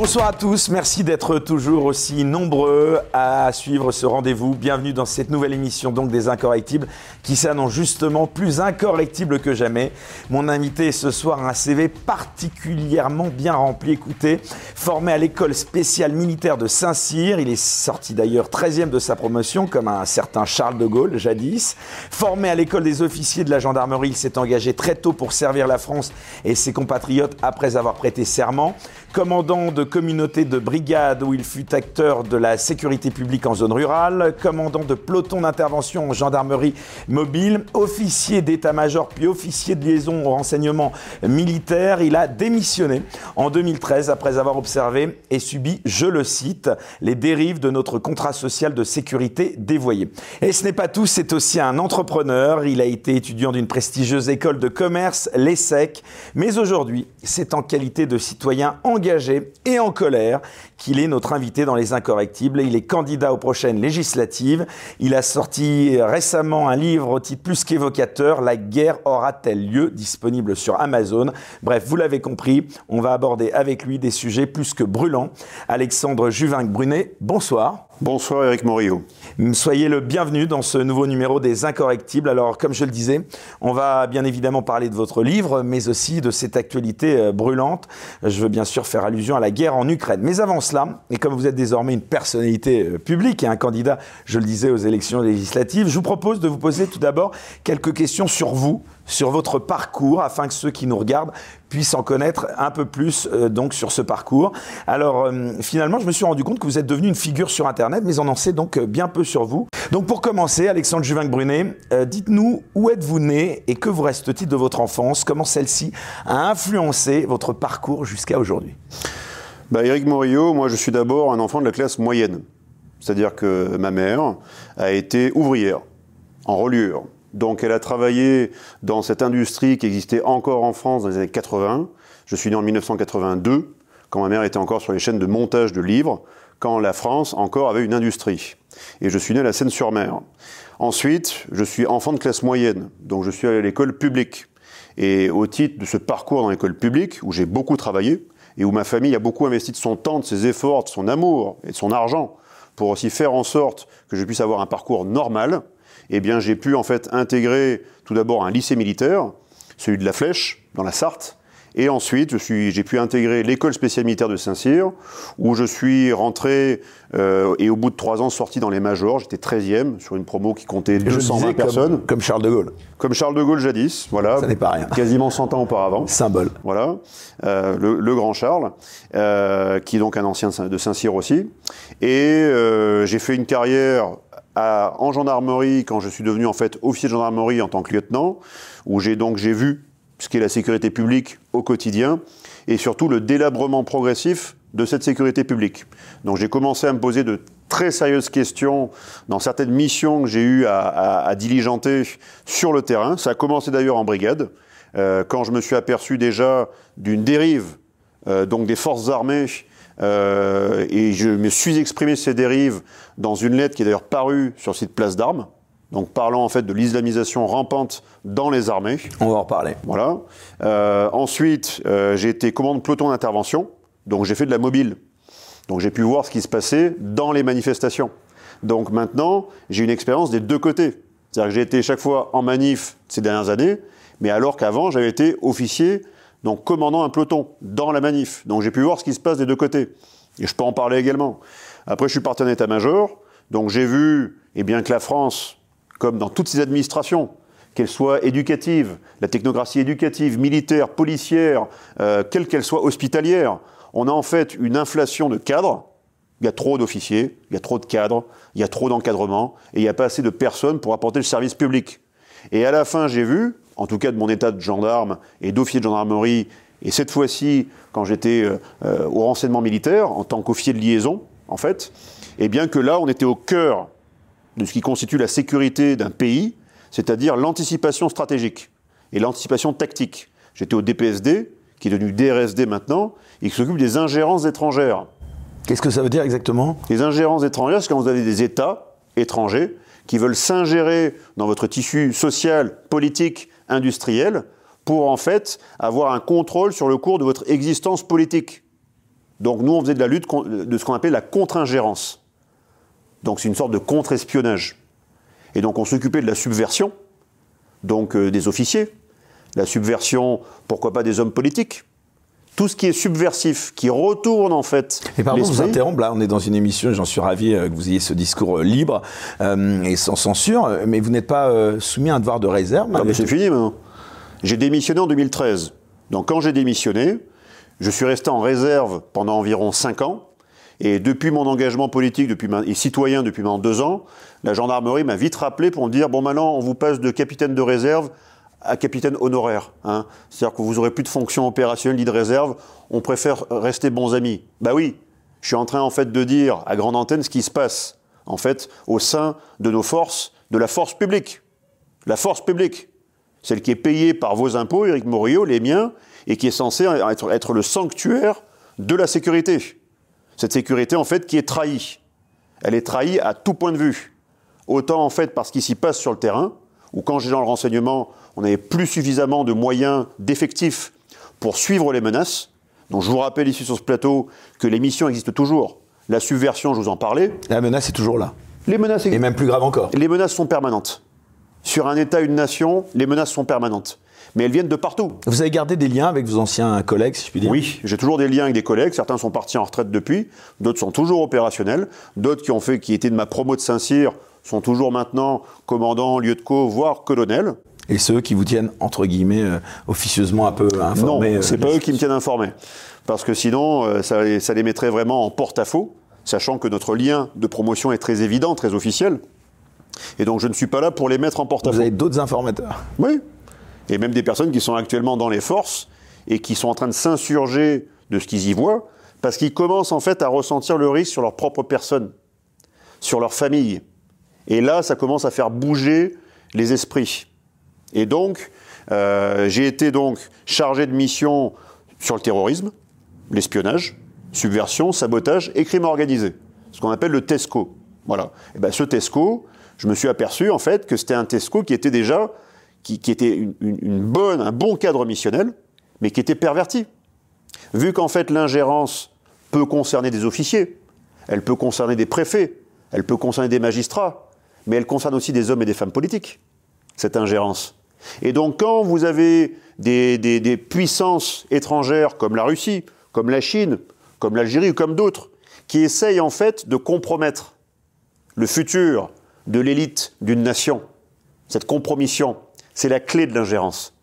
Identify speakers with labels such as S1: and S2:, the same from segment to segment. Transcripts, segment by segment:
S1: Bonsoir à tous, merci d'être toujours aussi nombreux à suivre ce rendez-vous. Bienvenue dans cette nouvelle émission donc des Incorrectibles qui s'annonce justement plus incorrectible que jamais. Mon invité ce soir a un CV particulièrement bien rempli. Écoutez, formé à l'école spéciale militaire de Saint-Cyr, il est sorti d'ailleurs 13e de sa promotion comme un certain Charles de Gaulle jadis. Formé à l'école des officiers de la gendarmerie, il s'est engagé très tôt pour servir la France et ses compatriotes après avoir prêté serment. Commandant de communauté de brigade où il fut acteur de la sécurité publique en zone rurale, commandant de peloton d'intervention en gendarmerie mobile, officier d'état-major puis officier de liaison au renseignement militaire. Il a démissionné en 2013 après avoir observé et subi, je le cite, les dérives de notre contrat social de sécurité dévoyé. Et ce n'est pas tout, c'est aussi un entrepreneur. Il a été étudiant d'une prestigieuse école de commerce, l'ESSEC, mais aujourd'hui, c'est en qualité de citoyen engagé et en colère qu'il est notre invité dans Les Incorrectibles. Il est candidat aux prochaines législatives. Il a sorti récemment un livre au titre plus qu'évocateur, La guerre aura-t-elle lieu disponible sur Amazon. Bref, vous l'avez compris, on va aborder avec lui des sujets plus que brûlants. Alexandre Juvin-Brunet, bonsoir.
S2: Bonsoir Eric Morillo.
S1: Soyez le bienvenu dans ce nouveau numéro des Incorrectibles. Alors, comme je le disais, on va bien évidemment parler de votre livre, mais aussi de cette actualité euh, brûlante. Je veux bien sûr faire allusion à la guerre en Ukraine. Mais avant cela, et comme vous êtes désormais une personnalité euh, publique et un candidat, je le disais, aux élections législatives, je vous propose de vous poser tout d'abord quelques questions sur vous, sur votre parcours afin que ceux qui nous regardent puissent en connaître un peu plus euh, donc sur ce parcours. Alors euh, finalement, je me suis rendu compte que vous êtes devenu une figure sur Internet, mais on en sait donc euh, bien peu sur vous. Donc pour commencer, Alexandre Juvin-Brunet, dites-nous où êtes-vous né et que vous reste-t-il de votre enfance? Comment celle-ci a influencé votre parcours jusqu'à aujourd'hui?
S2: Bah, Eric Morillo, moi je suis d'abord un enfant de la classe moyenne. C'est-à-dire que ma mère a été ouvrière en reliure. Donc elle a travaillé dans cette industrie qui existait encore en France dans les années 80. Je suis né en 1982, quand ma mère était encore sur les chaînes de montage de livres, quand la France encore avait une industrie. Et je suis né à la Seine-sur-Mer. Ensuite, je suis enfant de classe moyenne, donc je suis allé à l'école publique. Et au titre de ce parcours dans l'école publique, où j'ai beaucoup travaillé, et où ma famille a beaucoup investi de son temps, de ses efforts, de son amour et de son argent, pour aussi faire en sorte que je puisse avoir un parcours normal, eh bien, j'ai pu en fait intégrer tout d'abord un lycée militaire, celui de la Flèche, dans la Sarthe, et ensuite, j'ai pu intégrer l'école spéciale militaire de Saint-Cyr, où je suis rentré euh, et au bout de trois ans sorti dans les majors. J'étais 13e sur une promo qui comptait 220 personnes.
S1: Comme, Charles de Gaulle.
S2: Comme Charles de Gaulle jadis, voilà.
S1: Ça n'est pas rien.
S2: Quasiment 100 ans auparavant.
S1: Symbole.
S2: Voilà. Euh, le, grand Charles, euh, qui est donc un ancien de Saint-Cyr aussi. Et j'ai fait une carrière en gendarmerie quand je suis devenu en fait officier de gendarmerie en tant que lieutenant, où j'ai donc j'ai vu ce qu'est la sécurité publique au quotidien et surtout le délabrement progressif de cette sécurité publique. Donc j'ai commencé à me poser de très sérieuses questions dans certaines missions que j'ai eu à, diligenter sur le terrain. Ça a commencé d'ailleurs en brigade, euh, quand je me suis aperçu déjà d'une dérive euh, donc des forces armées euh, et je me suis exprimé ces dérives dans une lettre qui est d'ailleurs parue sur le site Place d'Armes, donc parlant en fait de l'islamisation rampante dans les armées.
S1: On va en reparler.
S2: Voilà. Euh, ensuite, euh, j'ai été commandant peloton d'intervention, donc j'ai fait de la mobile. Donc j'ai pu voir ce qui se passait dans les manifestations. Donc maintenant, j'ai une expérience des deux côtés. C'est-à-dire que j'ai été chaque fois en manif ces dernières années, mais alors qu'avant, j'avais été officier donc commandant un peloton dans la manif. Donc j'ai pu voir ce qui se passe des deux côtés. Et je peux en parler également. Après, je suis parti en état-major, donc j'ai vu eh bien, que la France, comme dans toutes ses administrations, qu'elles soient éducatives, la technocratie éducative, militaire, policière, euh, quelle qu'elle soit hospitalière, on a en fait une inflation de cadres. Il y a trop d'officiers, il y a trop de cadres, il y a trop d'encadrement, et il n'y a pas assez de personnes pour apporter le service public. Et à la fin, j'ai vu, en tout cas de mon état de gendarme et d'officier de gendarmerie, et cette fois-ci, quand j'étais euh, euh, au renseignement militaire, en tant qu'officier de liaison, en fait, et eh bien que là, on était au cœur de ce qui constitue la sécurité d'un pays, c'est-à-dire l'anticipation stratégique et l'anticipation tactique. J'étais au DPSD, qui est devenu DRSD maintenant, et qui s'occupe des ingérences étrangères.
S1: Qu'est-ce que ça veut dire exactement?
S2: Les ingérences étrangères, c'est quand vous avez des États étrangers qui veulent s'ingérer dans votre tissu social, politique, industriel, pour en fait avoir un contrôle sur le cours de votre existence politique. Donc nous, on faisait de la lutte de ce qu'on appelle la contre-ingérence. Donc c'est une sorte de contre-espionnage. Et donc on s'occupait de la subversion, donc euh, des officiers, la subversion, pourquoi pas des hommes politiques, tout ce qui est subversif, qui retourne en fait.
S1: Et pardon, vous interrompre, là on est dans une émission, j'en suis ravi euh, que vous ayez ce discours euh, libre et sans censure, mais vous n'êtes pas soumis à un devoir de réserve
S2: Non mais c'est fini maintenant. J'ai démissionné en 2013. Donc quand j'ai démissionné, je suis resté en réserve pendant environ 5 ans. Et depuis mon engagement politique depuis et citoyen depuis maintenant deux ans, la gendarmerie m'a vite rappelé pour me dire bon maintenant on vous passe de capitaine de réserve à capitaine honoraire. Hein. C'est-à-dire que vous aurez plus de fonction opérationnelle ni de réserve. On préfère rester bons amis. Bah oui, je suis en train en fait de dire à grande antenne ce qui se passe en fait au sein de nos forces, de la force publique, la force publique, celle qui est payée par vos impôts, Éric Morillo, les miens, et qui est censée être, être le sanctuaire de la sécurité. Cette sécurité en fait qui est trahie. Elle est trahie à tout point de vue. Autant en fait parce qu'il s'y passe sur le terrain, ou quand j'ai dans le renseignement, on n'avait plus suffisamment de moyens, d'effectifs pour suivre les menaces. Donc je vous rappelle ici sur ce plateau que les missions existent toujours. La subversion, je vous en parlais.
S1: La menace est toujours là.
S2: Les menaces
S1: Et même plus grave encore.
S2: Les menaces sont permanentes. Sur un État, une nation, les menaces sont permanentes. Mais elles viennent de partout.
S1: Vous avez gardé des liens avec vos anciens collègues, si je puis dire?
S2: Oui, j'ai toujours des liens avec des collègues. Certains sont partis en retraite depuis, d'autres sont toujours opérationnels, d'autres qui ont fait, qui étaient de ma promo de Saint-Cyr, sont toujours maintenant commandants, lieu de co, voire colonels.
S1: Et ceux qui vous tiennent, entre guillemets, euh, officieusement un peu informés
S2: Non, euh, c'est pas eux qui me tiennent informés. Parce que sinon, euh, ça, ça les mettrait vraiment en porte-à-faux, sachant que notre lien de promotion est très évident, très officiel. Et donc je ne suis pas là pour les mettre en porte-à-faux.
S1: Vous avez d'autres informateurs
S2: Oui. Et même des personnes qui sont actuellement dans les forces et qui sont en train de s'insurger de ce qu'ils y voient, parce qu'ils commencent en fait à ressentir le risque sur leur propre personne, sur leur famille. Et là, ça commence à faire bouger les esprits. Et donc, euh, j'ai été donc chargé de mission sur le terrorisme, l'espionnage, subversion, sabotage et crime organisé, ce qu'on appelle le TESCO. Voilà. Et ben, ce TESCO, je me suis aperçu en fait que c'était un TESCO qui était déjà, qui, était bonne, un bon cadre missionnel, mais qui était perverti. Vu qu'en fait l'ingérence peut concerner des officiers, elle peut concerner des préfets, elle peut concerner des magistrats, mais elle concerne aussi des hommes et des femmes politiques, cette ingérence. Et donc quand vous avez des, puissances étrangères comme la Russie, comme la Chine, comme l'Algérie ou comme d'autres, qui essayent en fait de compromettre le futur de l'élite d'une nation. Cette compromission, c'est la clé de l'ingérence.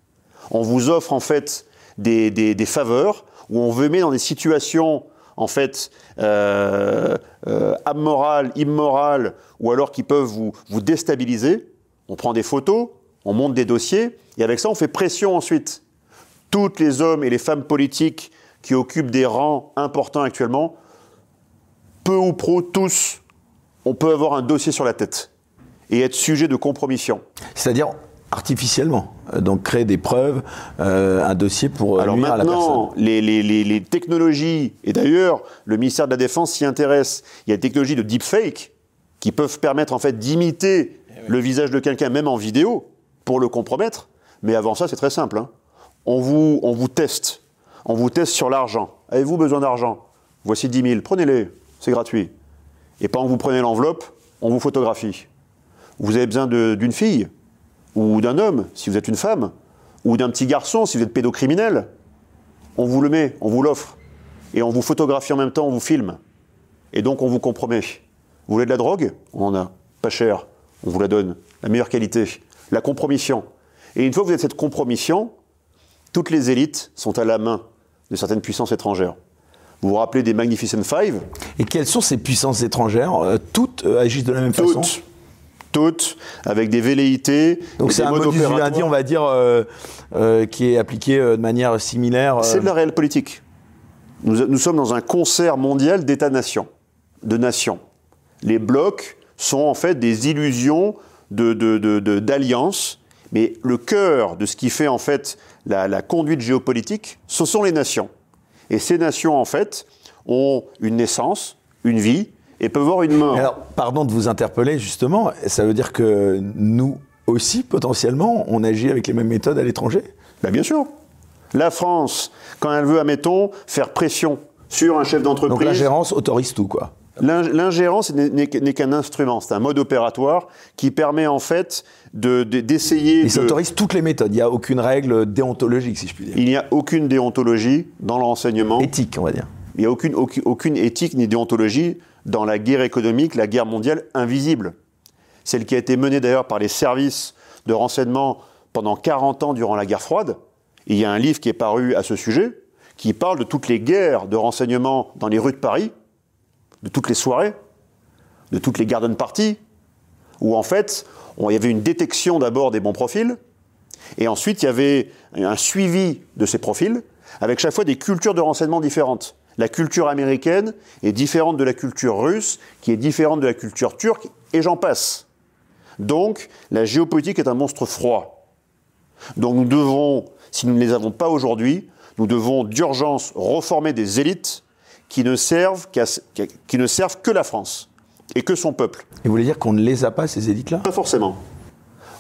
S2: On vous offre en fait des, faveurs où on veut mettre dans des situations en fait euh, euh, amorales, immorales, ou alors qui peuvent vous, vous déstabiliser. On prend des photos, on monte des dossiers, et avec ça on fait pression ensuite. Toutes les hommes et les femmes politiques qui occupent des rangs importants actuellement, peu ou pro, tous on peut avoir un dossier sur la tête et être sujet de compromission.
S1: C'est-à-dire artificiellement, euh, donc créer des preuves, euh, un dossier pour euh, Alors nuire à la personne.
S2: Les, les, les, technologies, et d'ailleurs le ministère de la Défense s'y intéresse, il y a des technologies de deepfake qui peuvent permettre en fait d'imiter eh le visage de quelqu'un même en vidéo pour le compromettre. Mais avant ça, c'est très simple. Hein. On, vous, on vous teste. On vous teste sur l'argent. Avez-vous besoin d'argent? Voici 10 000, prenez-les, c'est gratuit. Et pendant que vous prenez l'enveloppe, on vous photographie. Vous avez besoin d'une fille, ou d'un homme, si vous êtes une femme, ou d'un petit garçon, si vous êtes pédocriminel. On vous le met, on vous l'offre. Et on vous photographie en même temps, on vous filme. Et donc on vous compromet. Vous voulez de la drogue? On en a. Pas cher. On vous la donne. La meilleure qualité. La compromission. Et une fois que vous êtes cette compromission, toutes les élites sont à la main de certaines puissances étrangères. Vous vous rappelez des Magnificent Five
S1: Et quelles sont ces puissances étrangères? Euh, Toutes euh, agissent de la même façon?
S2: Toutes, avec des velléités.
S1: Donc c'est un modus vivendi, on va dire, euh, qui est appliqué de manière similaire.
S2: C'est de la réelle politique. Nous, sommes dans un concert mondial d'États-nations, de nations. Les blocs sont en fait des illusions d'alliance, de, mais le cœur de ce qui fait en fait la conduite géopolitique, ce sont les nations. Et ces nations, en fait, ont une naissance, une vie, et peuvent avoir une mort.
S1: Alors, pardon de vous interpeller, justement, ça veut dire que nous aussi, potentiellement, on agit avec les mêmes méthodes à l'étranger?
S2: Ben Bien sûr. La France, quand elle veut, admettons, faire pression sur un chef
S1: Donc
S2: d'entreprise.
S1: l'ingérence autorise tout, quoi.
S2: L'ing- L'ingérence n'est- qu'un instrument, c'est un mode opératoire qui permet en fait de- de- d'essayer.
S1: Il
S2: de,
S1: toutes les méthodes. Il n'y a aucune règle déontologique, si je puis dire.
S2: Il n'y a aucune déontologie dans le renseignement.
S1: Éthique, on va dire.
S2: Il n'y a aucune, aucune, aucune éthique ni déontologie dans la guerre économique, la guerre mondiale invisible. Celle qui a été menée d'ailleurs par les services de renseignement pendant 40 ans durant la guerre froide. Et il y a un livre qui est paru à ce sujet, qui parle de toutes les guerres de renseignement dans les rues de Paris, de toutes les soirées, de toutes les garden parties, où en fait, il y avait une détection d'abord des bons profils, et ensuite il y avait un suivi de ces profils, avec chaque fois des cultures de renseignement différentes. La culture américaine est différente de la culture russe, qui est différente de la culture turque, et j'en passe. Donc, la géopolitique est un monstre froid. Donc nous devons, si nous ne les avons pas aujourd'hui, nous devons d'urgence reformer des élites qui ne servent, qui ne servent que la France et que son peuple.
S1: Et vous voulez dire qu'on ne les a pas, ces élites-là?
S2: Pas forcément.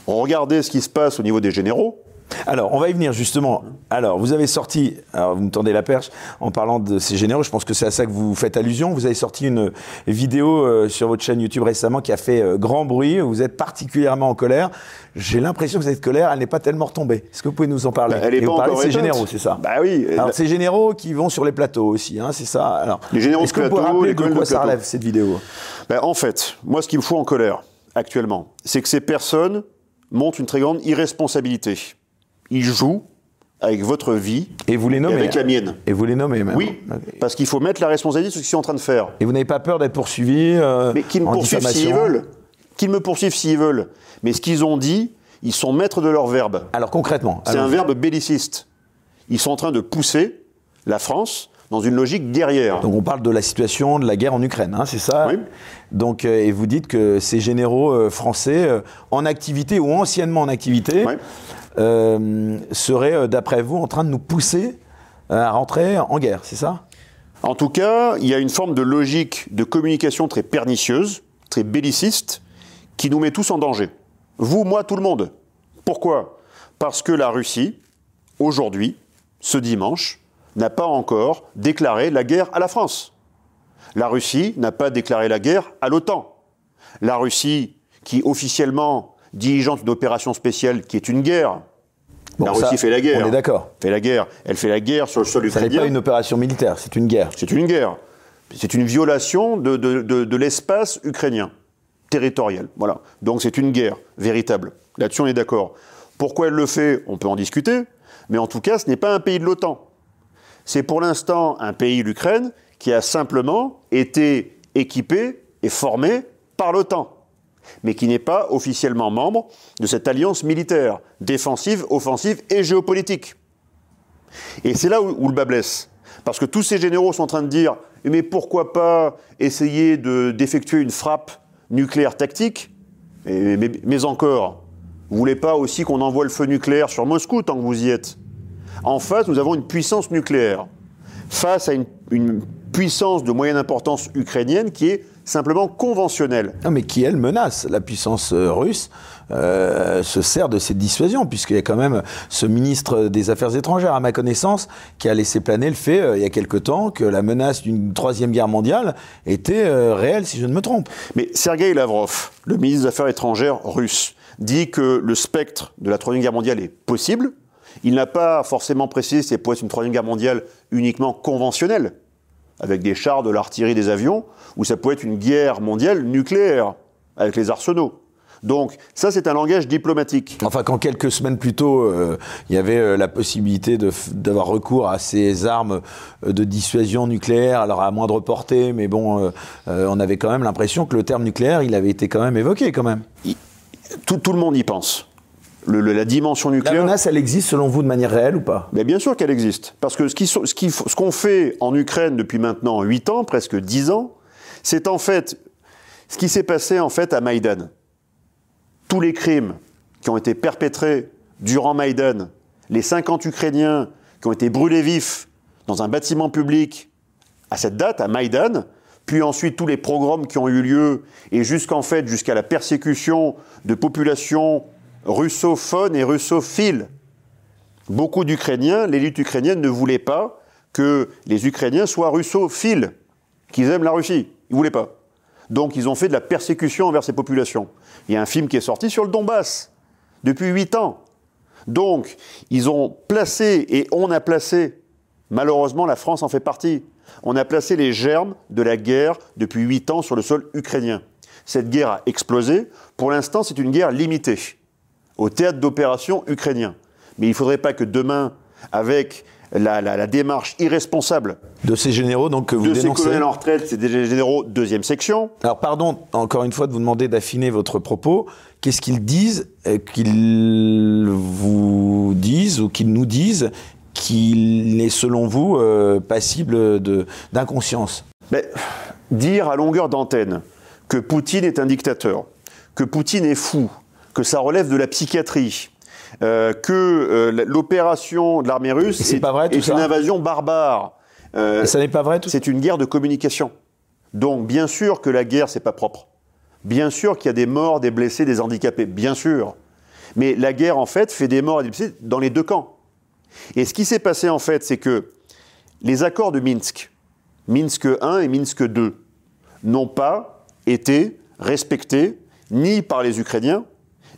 S2: Regardez ce qui se passe au niveau des généraux.
S1: Alors, on va y venir justement. Alors, vous avez sorti, alors vous me tendez la perche en parlant de ces généraux, je pense que c'est à ça que vous faites allusion. Vous avez sorti une vidéo euh, sur votre chaîne YouTube récemment qui a fait euh, grand bruit. Vous êtes particulièrement en colère. J'ai l'impression que cette colère, elle n'est pas tellement retombée. Est-ce que vous pouvez nous en parler
S2: Elle est
S1: Et vous
S2: pas
S1: parlez de ces généraux, c'est ça
S2: Bah oui.
S1: Alors, ces généraux qui vont sur les plateaux aussi, hein, c'est ça. Alors,
S2: Les généraux
S1: est-ce que vous pouvez rappeler de quoi
S2: de
S1: ça relève cette vidéo?
S2: Ben, en fait, moi, ce qui me fout en colère actuellement, c'est que ces personnes montrent une très grande irresponsabilité. Ils jouent avec votre vie
S1: Et vous les
S2: et
S1: nommez
S2: avec la mienne.
S1: Et vous les nommez même
S2: Oui, parce qu'il faut mettre la responsabilité sur ce qu'ils sont en train de faire.
S1: Et vous n'avez pas peur d'être poursuivi euh,
S2: Mais qu'ils me
S1: en
S2: poursuivent s'ils veulent. Qu'ils me poursuivent s'ils veulent. Mais ce qu'ils ont dit, ils sont maîtres de leur verbe.
S1: Alors concrètement,
S2: C'est un verbe belliciste. Ils sont en train de pousser la France dans une logique guerrière.
S1: Donc on parle de la situation de la guerre en Ukraine, hein, c'est ça
S2: Oui.
S1: Donc euh, et vous dites que ces généraux euh, français euh, en activité ou anciennement en activité
S2: Oui.
S1: Euh, seraient, euh, d'après vous, en train de nous pousser euh, à rentrer en guerre, c'est ça?
S2: En tout cas, il y a une forme de logique de communication très pernicieuse, très belliciste, qui nous met tous en danger. Vous, moi, tout le monde. Pourquoi? Parce que la Russie, aujourd'hui, ce dimanche, n'a pas encore déclaré la guerre à la France. La Russie n'a pas déclaré la guerre à l'OTAN. La Russie, qui officiellement diligente une opération spéciale qui est une guerre, la
S1: Bon, ça,
S2: Russie fait la guerre.
S1: On est d'accord.
S2: fait la guerre. Elle fait la guerre sur le sol
S1: Ça n'est
S2: ukrainien.
S1: pas une opération militaire, c'est une guerre.
S2: C'est une guerre. C'est une violation de, de- de- de l'espace ukrainien, territorial. Voilà. Donc c'est une guerre véritable. Là-dessus, on est d'accord. Pourquoi elle le fait On peut en discuter. Mais en tout cas, ce n'est pas un pays de l'OTAN. C'est pour l'instant un pays, l'Ukraine, qui a simplement été équipé et formé par l'OTAN, mais qui n'est pas officiellement membre de cette alliance militaire, défensive, offensive et géopolitique. Et c'est là où, le bas blesse. Parce que tous ces généraux sont en train de dire mais pourquoi pas essayer de- d'effectuer une frappe nucléaire tactique? Mais, mais- mais encore, vous voulez pas aussi qu'on envoie le feu nucléaire sur Moscou tant que vous y êtes? En face, nous avons une puissance nucléaire. Face à une, une puissance de moyenne importance ukrainienne qui est simplement conventionnelle.
S1: Non, mais qui, elle, menace la puissance euh, russe, euh, se sert de cette dissuasion, puisqu'il y a quand même ce ministre des Affaires étrangères, à ma connaissance, qui a laissé planer le fait, euh, il y a quelque temps, que la menace d'une troisième guerre mondiale était euh, réelle, si je ne me trompe.
S2: Mais Sergei Lavrov, le ministre des Affaires étrangères russe, dit que le spectre de la Troisième Guerre mondiale est possible. Il n'a pas forcément précisé si c'est pour être une Troisième Guerre mondiale uniquement conventionnelle, avec des chars, de l'artillerie, des avions, ou ça peut être une guerre mondiale nucléaire, avec les arsenaux. Donc ça, c'est un langage diplomatique.
S1: Enfin, quand quelques semaines plus tôt, euh, il y avait euh, la possibilité d'avoir recours à ces armes euh, de dissuasion nucléaire, alors à moindre portée, mais bon, on avait quand même l'impression que le terme nucléaire, il avait été quand même évoqué, quand même.
S2: Tout, tout le monde y pense. Le- la dimension
S1: La
S2: nucléaire...
S1: menace, elle existe selon vous de manière réelle ou pas?
S2: Mais bien sûr qu'elle existe. Parce que ce qui sont- ce qui- ce qu'on fait en Ukraine depuis maintenant 8 ans, presque 10 ans, c'est en fait ce qui s'est passé en fait à Maïdan. Tous les crimes qui ont été perpétrés durant Maïdan, les 50 Ukrainiens qui ont été brûlés vifs dans un bâtiment public à cette date, à Maïdan, puis ensuite tous les pogroms qui ont eu lieu, et jusqu'en fait jusqu'à la persécution de populations russophones et russophiles. Beaucoup d'Ukrainiens, l'élite ukrainienne ne voulait pas que les Ukrainiens soient russophiles, qu'ils aiment la Russie. Ils ne voulaient pas. Donc ils ont fait de la persécution envers ces populations. Il y a un film qui est sorti sur le Donbass, depuis huit ans. Donc, ils ont placé, et on a placé, malheureusement la France en fait partie, on a placé les germes de la guerre depuis huit ans sur le sol ukrainien. Cette guerre a explosé. Pour l'instant, c'est une guerre limitée au théâtre d'opération ukrainien. Mais il ne faudrait pas que demain, avec la, démarche irresponsable
S1: de ces généraux donc que vous
S2: de
S1: ces
S2: colonels en retraite, c'est des généraux deuxième section.
S1: Alors pardon, encore une fois de vous demander d'affiner votre propos. Qu'est-ce qu'ils disent euh, Qu'ils vous disent ou qu'ils nous disent qu'il est selon vous euh, passible d'inconscience?
S2: Dire à longueur d'antenne que Poutine est un dictateur, que Poutine est fou, que ça relève de la psychiatrie, euh, que euh, l'opération de l'armée russe
S1: est, une
S2: invasion barbare.
S1: Euh, ça n'est pas vrai tout
S2: C'est une guerre de communication. Donc bien sûr que la guerre c'est pas propre. Bien sûr qu'il y a des morts, des blessés, des handicapés, bien sûr. Mais la guerre en fait fait des morts et des blessés dans les deux camps. Et ce qui s'est passé en fait, c'est que les accords de Minsk, Minsk 1 et Minsk 2, n'ont pas été respectés ni par les Ukrainiens,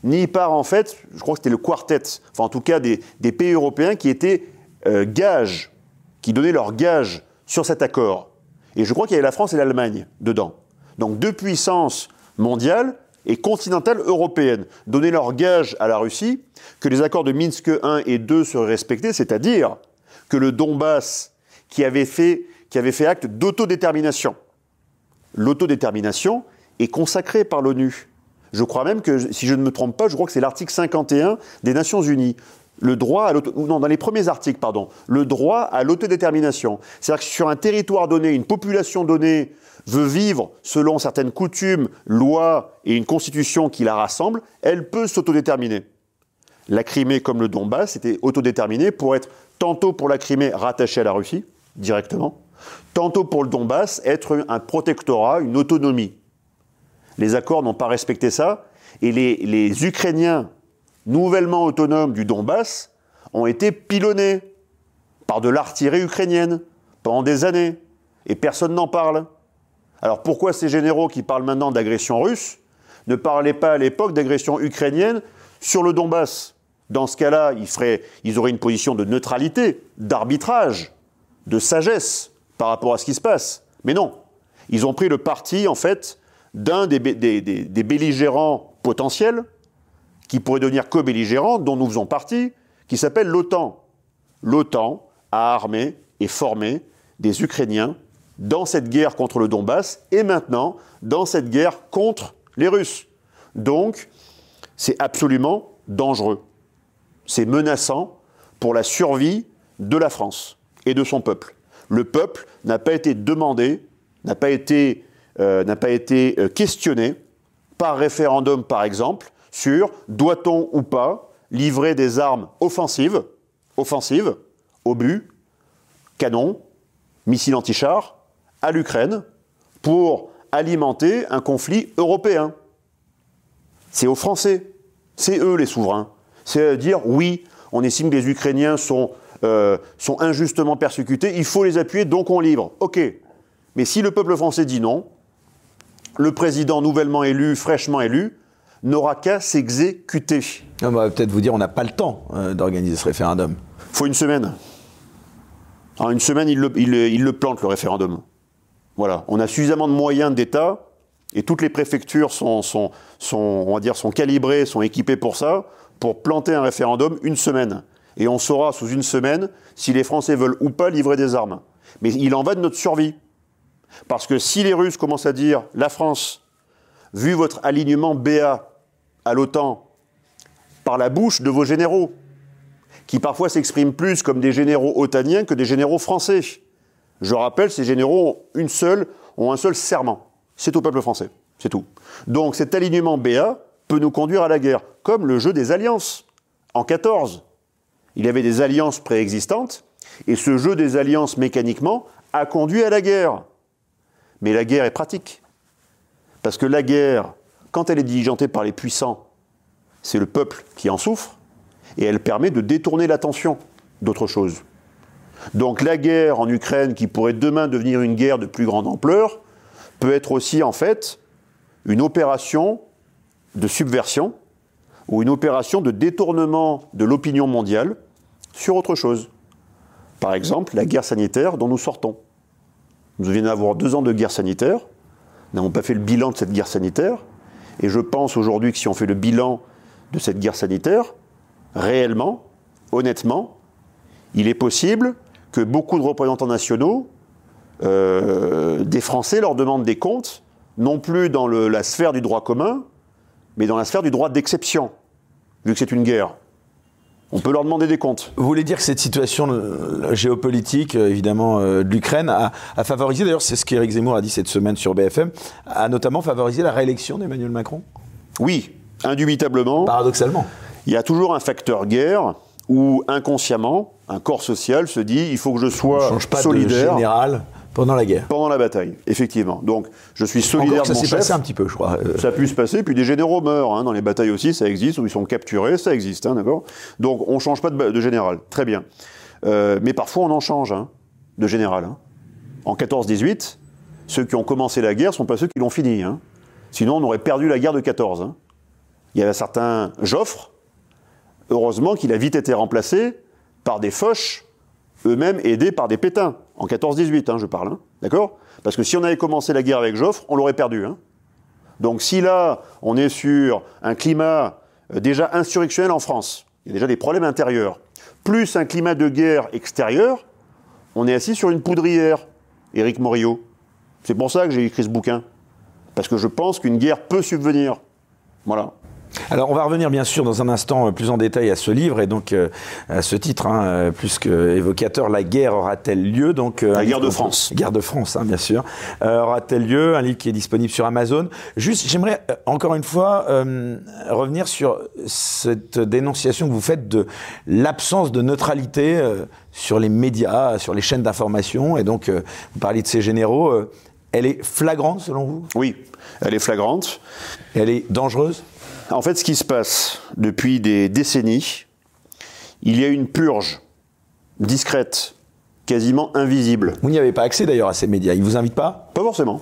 S2: ni par, en fait, je crois que c'était le quartet, enfin en tout cas des, pays européens qui étaient euh, gages, qui donnaient leur gage sur cet accord. Et je crois qu'il y avait la France et l'Allemagne dedans. Donc deux puissances mondiales et continentales européennes donnaient leur gage à la Russie que les accords de Minsk 1 et 2 seraient respectés, c'est-à-dire que le Donbass, qui avait fait, qui avait fait acte d'autodétermination, l'autodétermination est consacrée par l'ONU. Je crois même que, si je ne me trompe pas, je crois que c'est l'article 51 des Nations Unies. Le droit à non, dans les premiers articles, pardon, le droit à l'autodétermination. C'est-à-dire que sur un territoire donné, une population donnée veut vivre selon certaines coutumes, lois et une constitution qui la rassemble, elle peut s'autodéterminer. La Crimée, comme le Donbass, était autodéterminée pour être tantôt pour la Crimée rattachée à la Russie, directement, tantôt pour le Donbass, être un protectorat, une autonomie. Les accords n'ont pas respecté ça. Et les, Ukrainiens nouvellement autonomes du Donbass ont été pilonnés par de l'artillerie ukrainienne pendant des années. Et personne n'en parle. Alors pourquoi ces généraux qui parlent maintenant d'agression russe ne parlaient pas à l'époque d'agression ukrainienne sur le Donbass? Dans ce cas-là, ils, ils auraient une position de neutralité, d'arbitrage, de sagesse par rapport à ce qui se passe. Mais non, ils ont pris le parti, en fait, d'un des, belligérants potentiels, qui pourrait devenir co-belligérant, dont nous faisons partie, qui s'appelle l'OTAN. L'OTAN a armé et formé des Ukrainiens dans cette guerre contre le Donbass et maintenant dans cette guerre contre les Russes. Donc, c'est absolument dangereux. C'est menaçant pour la survie de la France et de son peuple. Le peuple n'a pas été demandé, n'a pas été euh, n'a pas été euh, questionné par référendum, par exemple, sur doit-on ou pas livrer des armes offensives, offensives, obus, canons, missiles anti-chars, à l'Ukraine pour alimenter un conflit européen. C'est aux Français, c'est eux les souverains. C'est dire oui, on estime que les Ukrainiens sont, euh, sont injustement persécutés, il faut les appuyer, donc on livre. Ok. Mais si le peuple français dit non, le président nouvellement élu, fraîchement élu, n'aura qu'à s'exécuter.
S1: On va peut-être vous dire on n'a pas le temps euh, d'organiser ce référendum.
S2: Il faut une semaine. En une semaine, il le, plante, le référendum. Voilà. On a suffisamment de moyens d'État et toutes les préfectures sont, sont, on va dire, sont calibrées, sont équipées pour ça, pour planter un référendum une semaine. Et on saura sous une semaine si les Français veulent ou pas livrer des armes. Mais il en va de notre survie. Parce que si les Russes commencent à dire la France, vu votre alignement BA à l'OTAN, par la bouche de vos généraux, qui parfois s'expriment plus comme des généraux otaniens que des généraux français. Je rappelle, ces généraux ont, une seule, ont un seul serment. C'est au peuple français. C'est tout. Donc cet alignement BA peut nous conduire à la guerre, comme le jeu des alliances. En 14, il y avait des alliances préexistantes, et ce jeu des alliances mécaniquement a conduit à la guerre. Mais la guerre est pratique. Parce que la guerre, quand elle est diligentée par les puissants, c'est le peuple qui en souffre, et elle permet de détourner l'attention d'autre chose. Donc la guerre en Ukraine, qui pourrait demain devenir une guerre de plus grande ampleur, peut être aussi en fait une opération de subversion ou une opération de détournement de l'opinion mondiale sur autre chose. Par exemple, la guerre sanitaire dont nous sortons. Nous venons d'avoir deux ans de guerre sanitaire. Nous n'avons pas fait le bilan de cette guerre sanitaire. Et je pense aujourd'hui que si on fait le bilan de cette guerre sanitaire, réellement, honnêtement, il est possible que beaucoup de représentants nationaux, euh, des Français, leur demandent des comptes, non plus dans la sphère du droit commun, mais dans la sphère du droit d'exception, vu que c'est une guerre. On peut leur demander des comptes.
S1: Vous voulez dire que cette situation euh, géopolitique, euh, évidemment, de l'Ukraine, a, a, favorisé, d'ailleurs, c'est ce qu'Éric Zemmour a dit cette semaine sur BFM, a notamment favorisé la réélection d'Emmanuel Macron?
S2: Oui, indubitablement.
S1: Paradoxalement.
S2: Il y a toujours un facteur guerre où inconsciemment, un corps social se dit il faut que je sois
S1: On change pas
S2: solidaire.
S1: De général pendant la guerre.
S2: Pendant la bataille, effectivement. Donc, je suis solidaire
S1: Encore que
S2: de
S1: ça s'est passé un petit peu, je crois. Euh,
S2: Ça a pu se passer, puis des généraux meurent. hein, dans les batailles aussi, ça existe, où ils sont capturés, ça existe, hein, d'accord Donc, on ne change pas de, général. Très bien. Euh, mais parfois, on en change hein, de général. En 14-18, ceux qui ont commencé la guerre ne sont pas ceux qui l'ont fini. hein. Sinon, on aurait perdu la guerre de 14. hein. Il y avait un certain Joffre, heureusement qu'il a vite été remplacé par des Foch, eux-mêmes aidés par des Pétains, en 14-18, hein, je parle, hein, d'accord? Parce que si on avait commencé la guerre avec Joffre, on l'aurait perdu. hein. Donc si là, on est sur un climat euh, déjà insurrectionnel en France, il y a déjà des problèmes intérieurs, plus un climat de guerre extérieur, on est assis sur une poudrière, Éric Morillo. C'est pour ça que j'ai écrit ce bouquin. Parce que je pense qu'une guerre peut subvenir. Voilà.
S1: Alors, on va revenir bien sûr dans un instant euh, plus en détail à ce livre et donc euh, à ce titre, hein, euh, plus que évocateur, la guerre aura-t-elle lieu? Donc, euh,
S2: La guerre de France.
S1: Guerre de France, hein, bien sûr. Euh, aura-t-elle lieu? Un livre qui est disponible sur Amazon. Juste, j'aimerais encore une fois revenir sur cette dénonciation que vous faites de l'absence de neutralité sur les médias, sur les chaînes d'information. Et donc, vous parliez de ces généraux. elle est flagrante selon vous?
S2: Oui, elle est flagrante.
S1: Elle est dangereuse?
S2: En fait, ce qui se passe depuis des décennies, il y a une purge discrète, quasiment invisible.
S1: Vous n'y avez pas accès d'ailleurs à ces médias. Ils vous invitent pas?
S2: Pas forcément.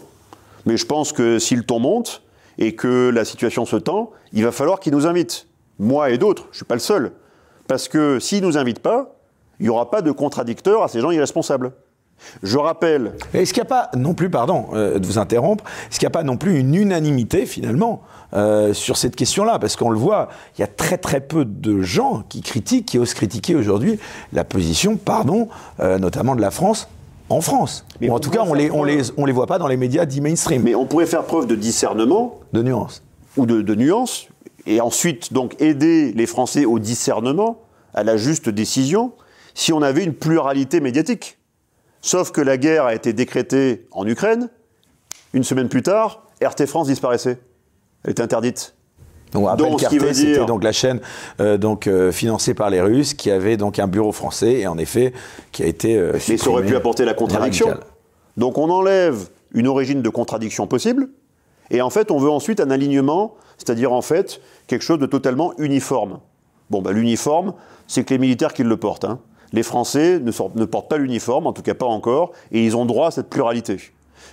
S2: Mais je pense que si le ton monte et que la situation se tend, il va falloir qu'ils nous invitent. Moi et d'autres, je ne suis pas le seul. Parce que s'ils ne nous invitent pas, il n'y aura pas de contradicteur à ces gens irresponsables. Je rappelle,
S1: Est-ce qu'il n'y a pas non plus, pardon euh, de vous interrompre, est-ce qu'il n'y a pas non plus une unanimité finalement euh, sur cette question-là? Parce qu'on le voit, il y a très très peu de gens qui critiquent, qui osent critiquer aujourd'hui la position, pardon, euh, notamment de la France en France.
S2: Mais
S1: en tout cas, on les, on,
S2: preuve-
S1: les, on les voit pas dans les médias dits mainstream,
S2: mais on pourrait faire preuve de discernement
S1: de nuance.
S2: ou de, de nuance, et ensuite donc aider les Français au discernement, à la juste décision, si on avait une pluralité médiatique. Sauf que la guerre a été décrétée en Ukraine, une semaine plus tard, RT France disparaissait. Elle était interdite.
S1: Donc, rappelle
S2: Donc,
S1: c'était
S2: dire-
S1: donc la chaîne euh, donc euh, financée par les Russes, qui avait donc un bureau français et en effet qui a été. euh,
S2: Mais ça aurait pu apporter la contradiction. Donc on enlève une origine de contradiction possible, et en fait on veut ensuite un alignement, c'est-à-dire en fait quelque chose de totalement uniforme. Bon, bah, l'uniforme, c'est que les militaires qui le portent. hein. Les Français ne, portent pas l'uniforme, en tout cas pas encore, et ils ont droit à cette pluralité.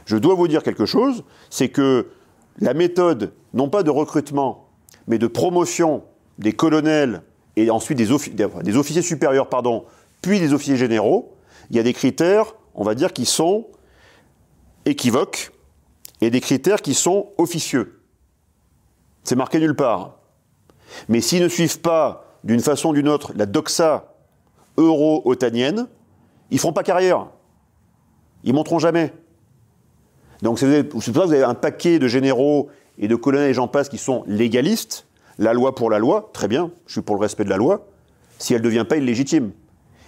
S2: Je dois vous dire quelque chose, c'est que la méthode, non pas de recrutement, mais de promotion des colonels et ensuite des, des- officiers supérieurs, puis des officiers généraux, il y a des critères, on va dire, qui sont équivoques et des critères qui sont officieux. C'est marqué nulle part. Mais s'ils ne suivent pas, d'une façon ou d'une autre, la doxa euro-otanienne, ils feront pas carrière. Ils monteront jamais. Donc c'est pour ça que vous avez un paquet de généraux et de colonels et j'en passe qui sont légalistes. La loi pour la loi, très bien, je suis pour le respect de la loi, si elle ne devient pas illégitime.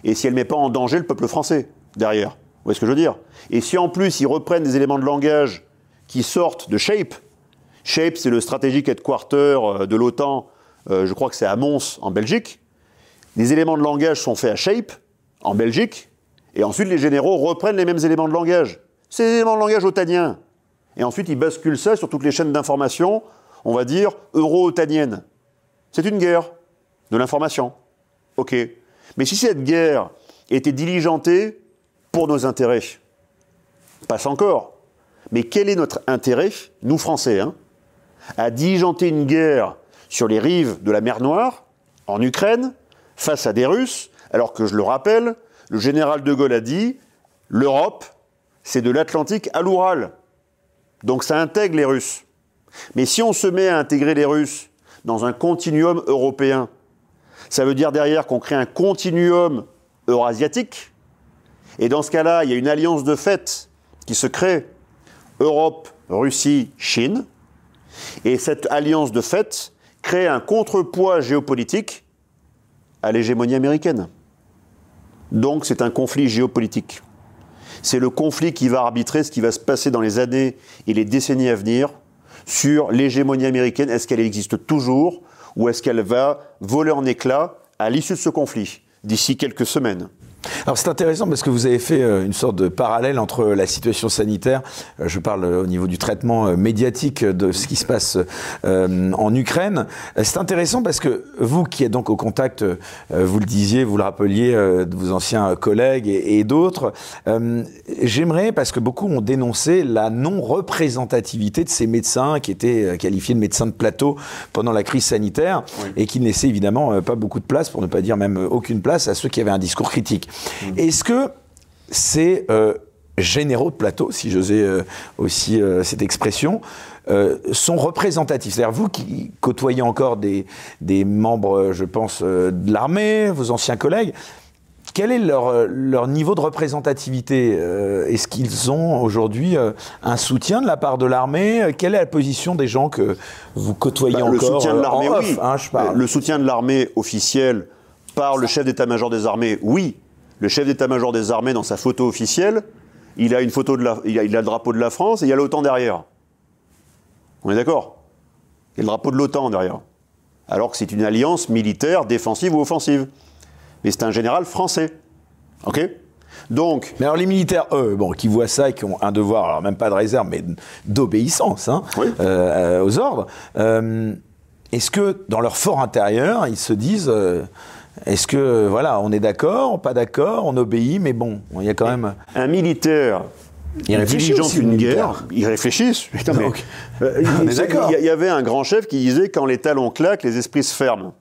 S2: Et si elle ne met pas en danger le peuple français derrière. Vous voyez ce que je veux dire? Et si en plus ils reprennent des éléments de langage qui sortent de SHAPE, SHAPE c'est le Strategic Headquarter euh, de l'OTAN, euh, je crois que c'est à Mons en Belgique, les éléments de langage sont faits à SHAPE en Belgique, et ensuite les généraux reprennent les mêmes éléments de langage. C'est des éléments de langage otaniens. Et ensuite ils basculent ça sur toutes les chaînes d'information, on va dire euro-otaniennes. C'est une guerre de l'information. Ok. Mais si cette guerre, été diligentée pour nos intérêts. Passe encore. Mais quel est notre intérêt, nous Français, hein, à diligenter une guerre sur les rives de la mer Noire, en Ukraine, face à des Russes, alors que je le rappelle, le général de Gaulle a dit l'Europe, c'est de l'Atlantique à l'Oural. Donc ça intègre les Russes. Mais si on se met à intégrer les Russes dans un continuum européen, ça veut dire derrière qu'on crée un continuum eurasiatique. Et dans ce cas-là, il y a une alliance de fait qui se crée Europe, Russie, Chine. Et cette alliance de fait crée un contrepoids géopolitique à l'hégémonie américaine. Donc c'est un conflit géopolitique. C'est le conflit qui va arbitrer ce qui va se passer dans les années et les décennies à venir sur l'hégémonie américaine. Est-ce qu'elle existe toujours ou est-ce qu'elle va voler en éclats à l'issue de ce conflit d'ici quelques semaines?
S1: Alors c'est intéressant parce que vous avez fait euh, une sorte de parallèle entre la situation sanitaire, euh, je parle euh, au niveau du traitement médiatique de ce qui se passe en Ukraine. C'est intéressant parce que vous qui êtes donc au contact, vous le disiez, vous le rappeliez, de vos anciens collègues et, d'autres, j'aimerais, parce que beaucoup ont dénoncé la non-représentativité de ces médecins qui étaient qualifiés de médecins de plateau pendant la crise sanitaire et qui ne laissaient évidemment pas beaucoup de place, pour ne pas dire même aucune place, à ceux qui avaient un discours critique. Mmh. Est-ce que ces euh, généraux de plateau, si j'osais euh, aussi euh, cette expression, sont représentatifs? C'est-à-dire vous qui côtoyez encore des, des membres, je pense, de l'armée, vos anciens collègues, quel est leur, leur niveau de représentativité Est-ce qu'ils ont aujourd'hui un soutien de la part de l'armée? Quelle est la position des gens que vous côtoyez encore
S2: bah, Le soutien de l'armée, oui.
S1: Hein,
S2: le soutien de l'armée officielle par le chef d'état-major des armées, oui le chef d'état-major des armées, dans sa photo officielle, il a, une photo de la, il a, le drapeau de la France et il y a l'OTAN derrière. On est d'accord? Il y a le drapeau de l'OTAN derrière. Alors que c'est une alliance militaire, défensive ou offensive. Mais c'est un général français. OK? Donc,
S1: mais alors les militaires, eux, bon, qui voient ça et qui ont un devoir, alors même pas de réserve, mais d'obéissance hein, euh, aux ordres, euh, est-ce que dans leur fort intérieur, ils se disent, euh, est-ce que, voilà, on est d'accord, pas d'accord, on obéit, mais bon, il y a quand même.
S2: Un militaire il dirigeant une guerre, il réfléchit. Euh, il, y avait un grand chef qui disait quand les talons claquent, les esprits se ferment.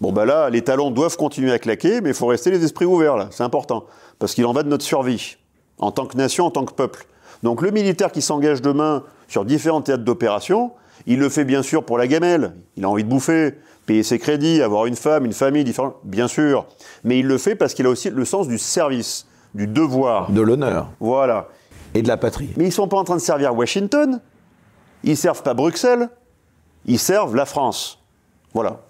S2: Bon, ben là, les talons doivent continuer à claquer, mais il faut rester les esprits ouverts, là. C'est important. Parce qu'il en va de notre survie, en tant que nation, en tant que peuple. Donc, le militaire qui s'engage demain sur différents théâtres d'opération, il le fait bien sûr pour la gamelle. Il a envie de bouffer payer ses crédits, avoir une femme, une famille différente, bien sûr. Mais il le fait parce qu'il a aussi le sens du service, du devoir.
S1: De l'honneur.
S2: Voilà.
S1: Et de la patrie.
S2: Mais ils ne sont pas en train de servir Washington, ils ne servent pas Bruxelles, ils servent la France. Voilà.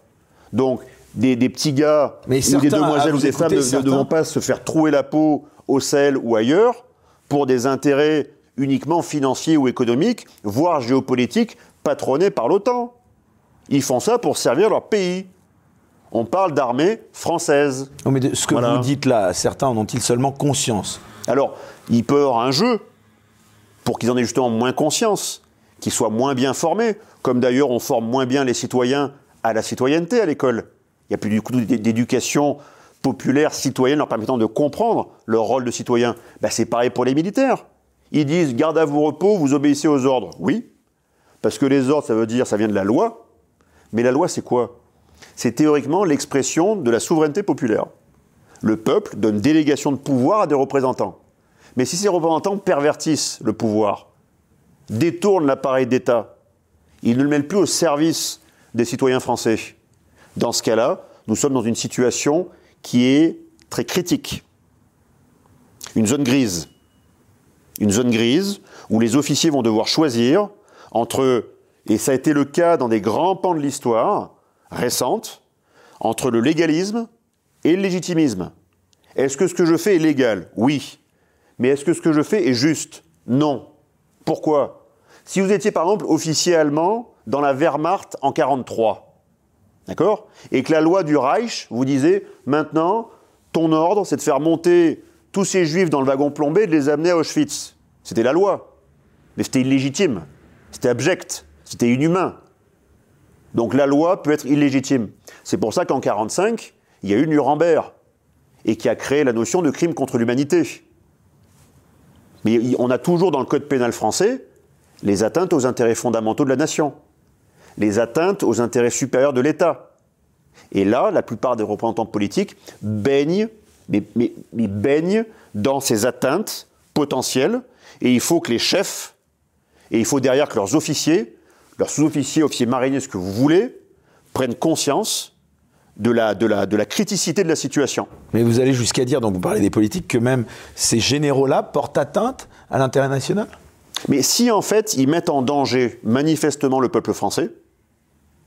S2: Donc, des, petits gars ou des demoiselles ou des femmes ne, ne, vont pas se faire trouer la peau au Sahel ou ailleurs pour des intérêts uniquement financiers ou économiques, voire géopolitiques, patronnés par l'OTAN. Ils font ça pour servir leur pays. On parle d'armée française.
S1: mais ce que vous dites là, certains en ont-ils seulement conscience?
S2: Alors, il peut y avoir un jeu pour qu'ils en aient justement moins conscience, qu'ils soient moins bien formés, comme d'ailleurs on forme moins bien les citoyens à la citoyenneté à l'école. Il n'y a plus du coup d'éducation populaire citoyenne leur permettant de comprendre leur rôle de citoyen. Ben, c'est pareil pour les militaires. Ils disent garde à vos repos, vous obéissez aux ordres. Oui, parce que les ordres, ça veut dire ça vient de la loi, mais la loi, c'est quoi? C'est théoriquement l'expression de la souveraineté populaire. Le peuple donne délégation de pouvoir à des représentants. Mais si ces représentants pervertissent le pouvoir, détournent l'appareil d'État, ils ne le mettent plus au service des citoyens français. Dans ce cas-là, nous sommes dans une situation qui est très critique. Une zone grise. Une zone grise où les officiers vont devoir choisir entre et ça a été le cas dans des grands pans de l'histoire récente, entre le légalisme et le légitimisme. Est-ce que ce que je fais est légal? Oui. Mais est-ce que ce que je fais est juste? Non. Pourquoi? Si vous étiez par exemple officier allemand dans la Wehrmacht en 1943, d'accord? Et que la loi du Reich vous disait maintenant, ton ordre, c'est de faire monter tous ces juifs dans le wagon plombé et de les amener à Auschwitz. C'était la loi. Mais c'était illégitime. C'était abject. C'était inhumain. Donc la loi peut être illégitime. C'est pour ça qu'en 1945, il y a eu Nuremberg. et qui a créé la notion de crime contre l'humanité. Mais on a toujours dans le code pénal français les atteintes aux intérêts fondamentaux de la nation, les atteintes aux intérêts supérieurs de l'État. Et là, la plupart des représentants politiques baignent, mais, baignent dans ces atteintes potentielles, et il faut que les chefs, et il faut derrière que leurs officiers, leurs sous-officiers, officiers mariniers, ce que vous voulez, prennent conscience de la, de, la, de la criticité de la situation.
S1: Mais vous allez jusqu'à dire, donc vous parlez des politiques, que même ces généraux-là portent atteinte à l'intérêt national?
S2: Mais si en fait ils mettent en danger manifestement le peuple français,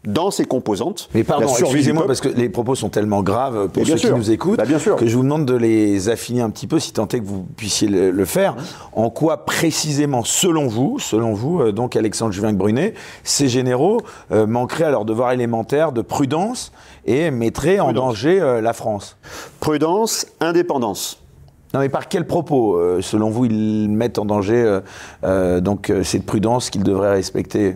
S2: dans ses composantes.
S1: Mais pardon, excusez-moi parce que les propos sont tellement graves pour ceux qui nous écoutent bah, que je vous demande de les affiner un petit peu, si tant est que vous puissiez le, faire. En quoi précisément, selon vous, selon vous, euh, donc Alexandre Juvin-Brunet, ces généraux euh, manqueraient à leur devoir élémentaire de prudence et mettraient en danger euh, la France?
S2: Prudence, indépendance.
S1: Non, mais par quels propos, selon vous, ils mettent en danger donc cette prudence qu'ils devraient respecter?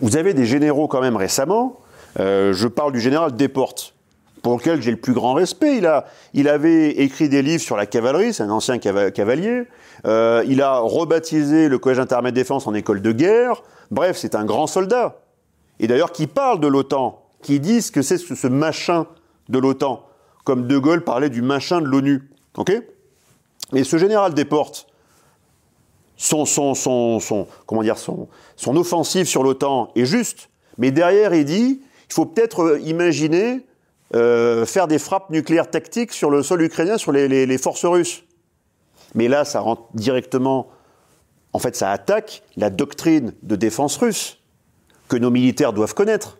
S2: Vous avez des généraux quand même récemment. Euh, je parle du général Desportes, pour lequel j'ai le plus grand respect. Il, a, il avait écrit des livres sur la cavalerie, c'est un ancien cavalier. Euh, il a rebaptisé le Collège intermédiaire de défense en école de guerre. Bref, c'est un grand soldat. Et d'ailleurs, qui parle de l'OTAN, qui disent que c'est ce, machin de l'OTAN, comme De Gaulle parlait du machin de l'ONU. Ok? Et ce général Desportes, son, son, son, comment dire, son, son offensive sur l'OTAN est juste, mais derrière il dit il faut peut-être euh, imaginer euh, faire des frappes nucléaires tactiques sur le sol ukrainien, sur les, les, forces russes. Mais là, ça rentre directement, en fait, ça attaque la doctrine de défense russe que nos militaires doivent connaître.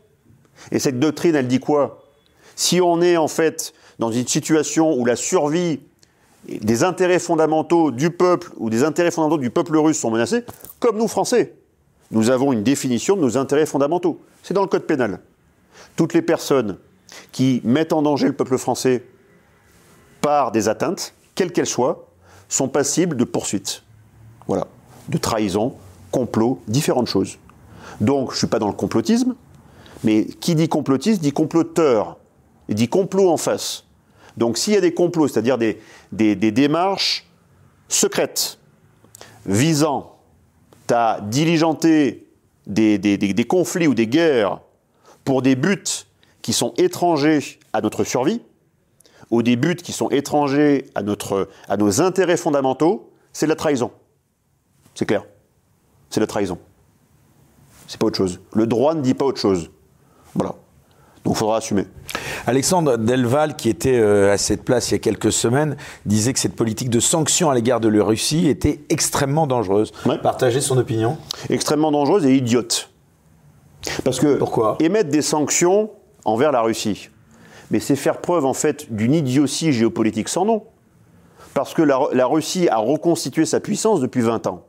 S2: Et cette doctrine, elle dit quoi? Si on est en fait dans une situation où la survie des intérêts fondamentaux du peuple ou des intérêts fondamentaux du peuple russe sont menacés, comme nous Français. Nous avons une définition de nos intérêts fondamentaux. C'est dans le code pénal. Toutes les personnes qui mettent en danger le peuple français par des atteintes, quelles qu'elles soient, sont passibles de poursuites. Voilà. De trahison, complot, différentes choses. Donc, je ne suis pas dans le complotisme, mais qui dit complotiste dit comploteur, et dit complot en face. Donc s'il y a des complots, c'est-à-dire des, démarches secrètes visant à diligenter des, conflits ou des guerres pour des buts qui sont étrangers à notre survie, ou des buts qui sont étrangers à, à nos intérêts fondamentaux, c'est la trahison. C'est clair. C'est la trahison. C'est pas autre chose. Le droit ne dit pas autre chose. Voilà. Donc il faudra assumer.
S1: Alexandre Delval, qui était euh, à cette place il y a quelques semaines, disait que cette politique de sanctions à l'égard de la Russie était extrêmement dangereuse. Partagez son opinion
S2: Extrêmement dangereuse et idiote. Parce que
S1: Pourquoi?
S2: émettre des sanctions envers la Russie, mais c'est faire preuve en fait d'une idiotie géopolitique sans nom. Parce que la Russie a reconstitué sa puissance depuis 20 ans.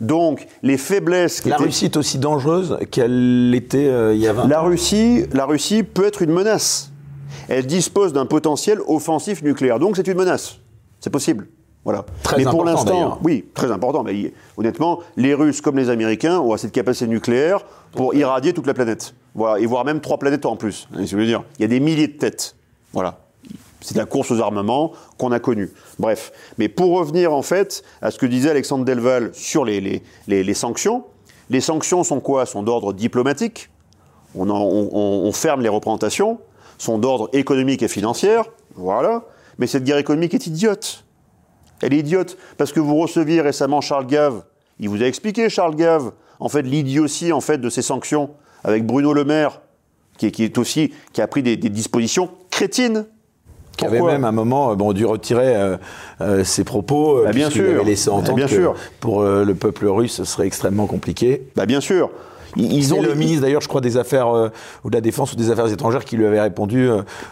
S2: Donc, les faiblesses.
S1: la Russie est aussi dangereuse qu'elle l'était euh, il y a 20
S2: la Russie, la Russie peut être une menace. Elle dispose d'un potentiel offensif nucléaire. Donc, c'est une menace. C'est possible. Voilà.
S1: Très mais pour l'instant,
S2: oui, très important. Mais honnêtement, les Russes comme les Américains ont assez de capacité nucléaire pour irradier toute la planète. Voilà, et voire même trois planètes en plus. Je veux dire, il y a des milliers de têtes. Voilà. C'est la course aux armements qu'on a connue. Bref. Mais pour revenir en fait à ce que disait Alexandre Delval sur les, sanctions, les sanctions sont quoi? Sont d'ordre diplomatique. On, ferme les représentations. Sont d'ordre économique et financier. Voilà. Mais cette guerre économique est idiote. Elle est idiote parce que vous receviez récemment Charles Gave. Il vous a expliqué, Charles Gave, en fait, l'idiotie en fait de ces sanctions avec Bruno Le Maire, qui, est aussi qui a pris des dispositions crétines
S1: qui avait même à un moment euh, bon, dû retirer euh, euh, ses propos,
S2: bah, bien sûr.
S1: avait laissé bah, entendre bien que sûr. pour le peuple russe, ce serait extrêmement compliqué.
S2: Bah, bien sûr.
S1: Ils ont le ministre d'ailleurs, je crois, des affaires ou de la défense ou des affaires étrangères qui lui avait répondu.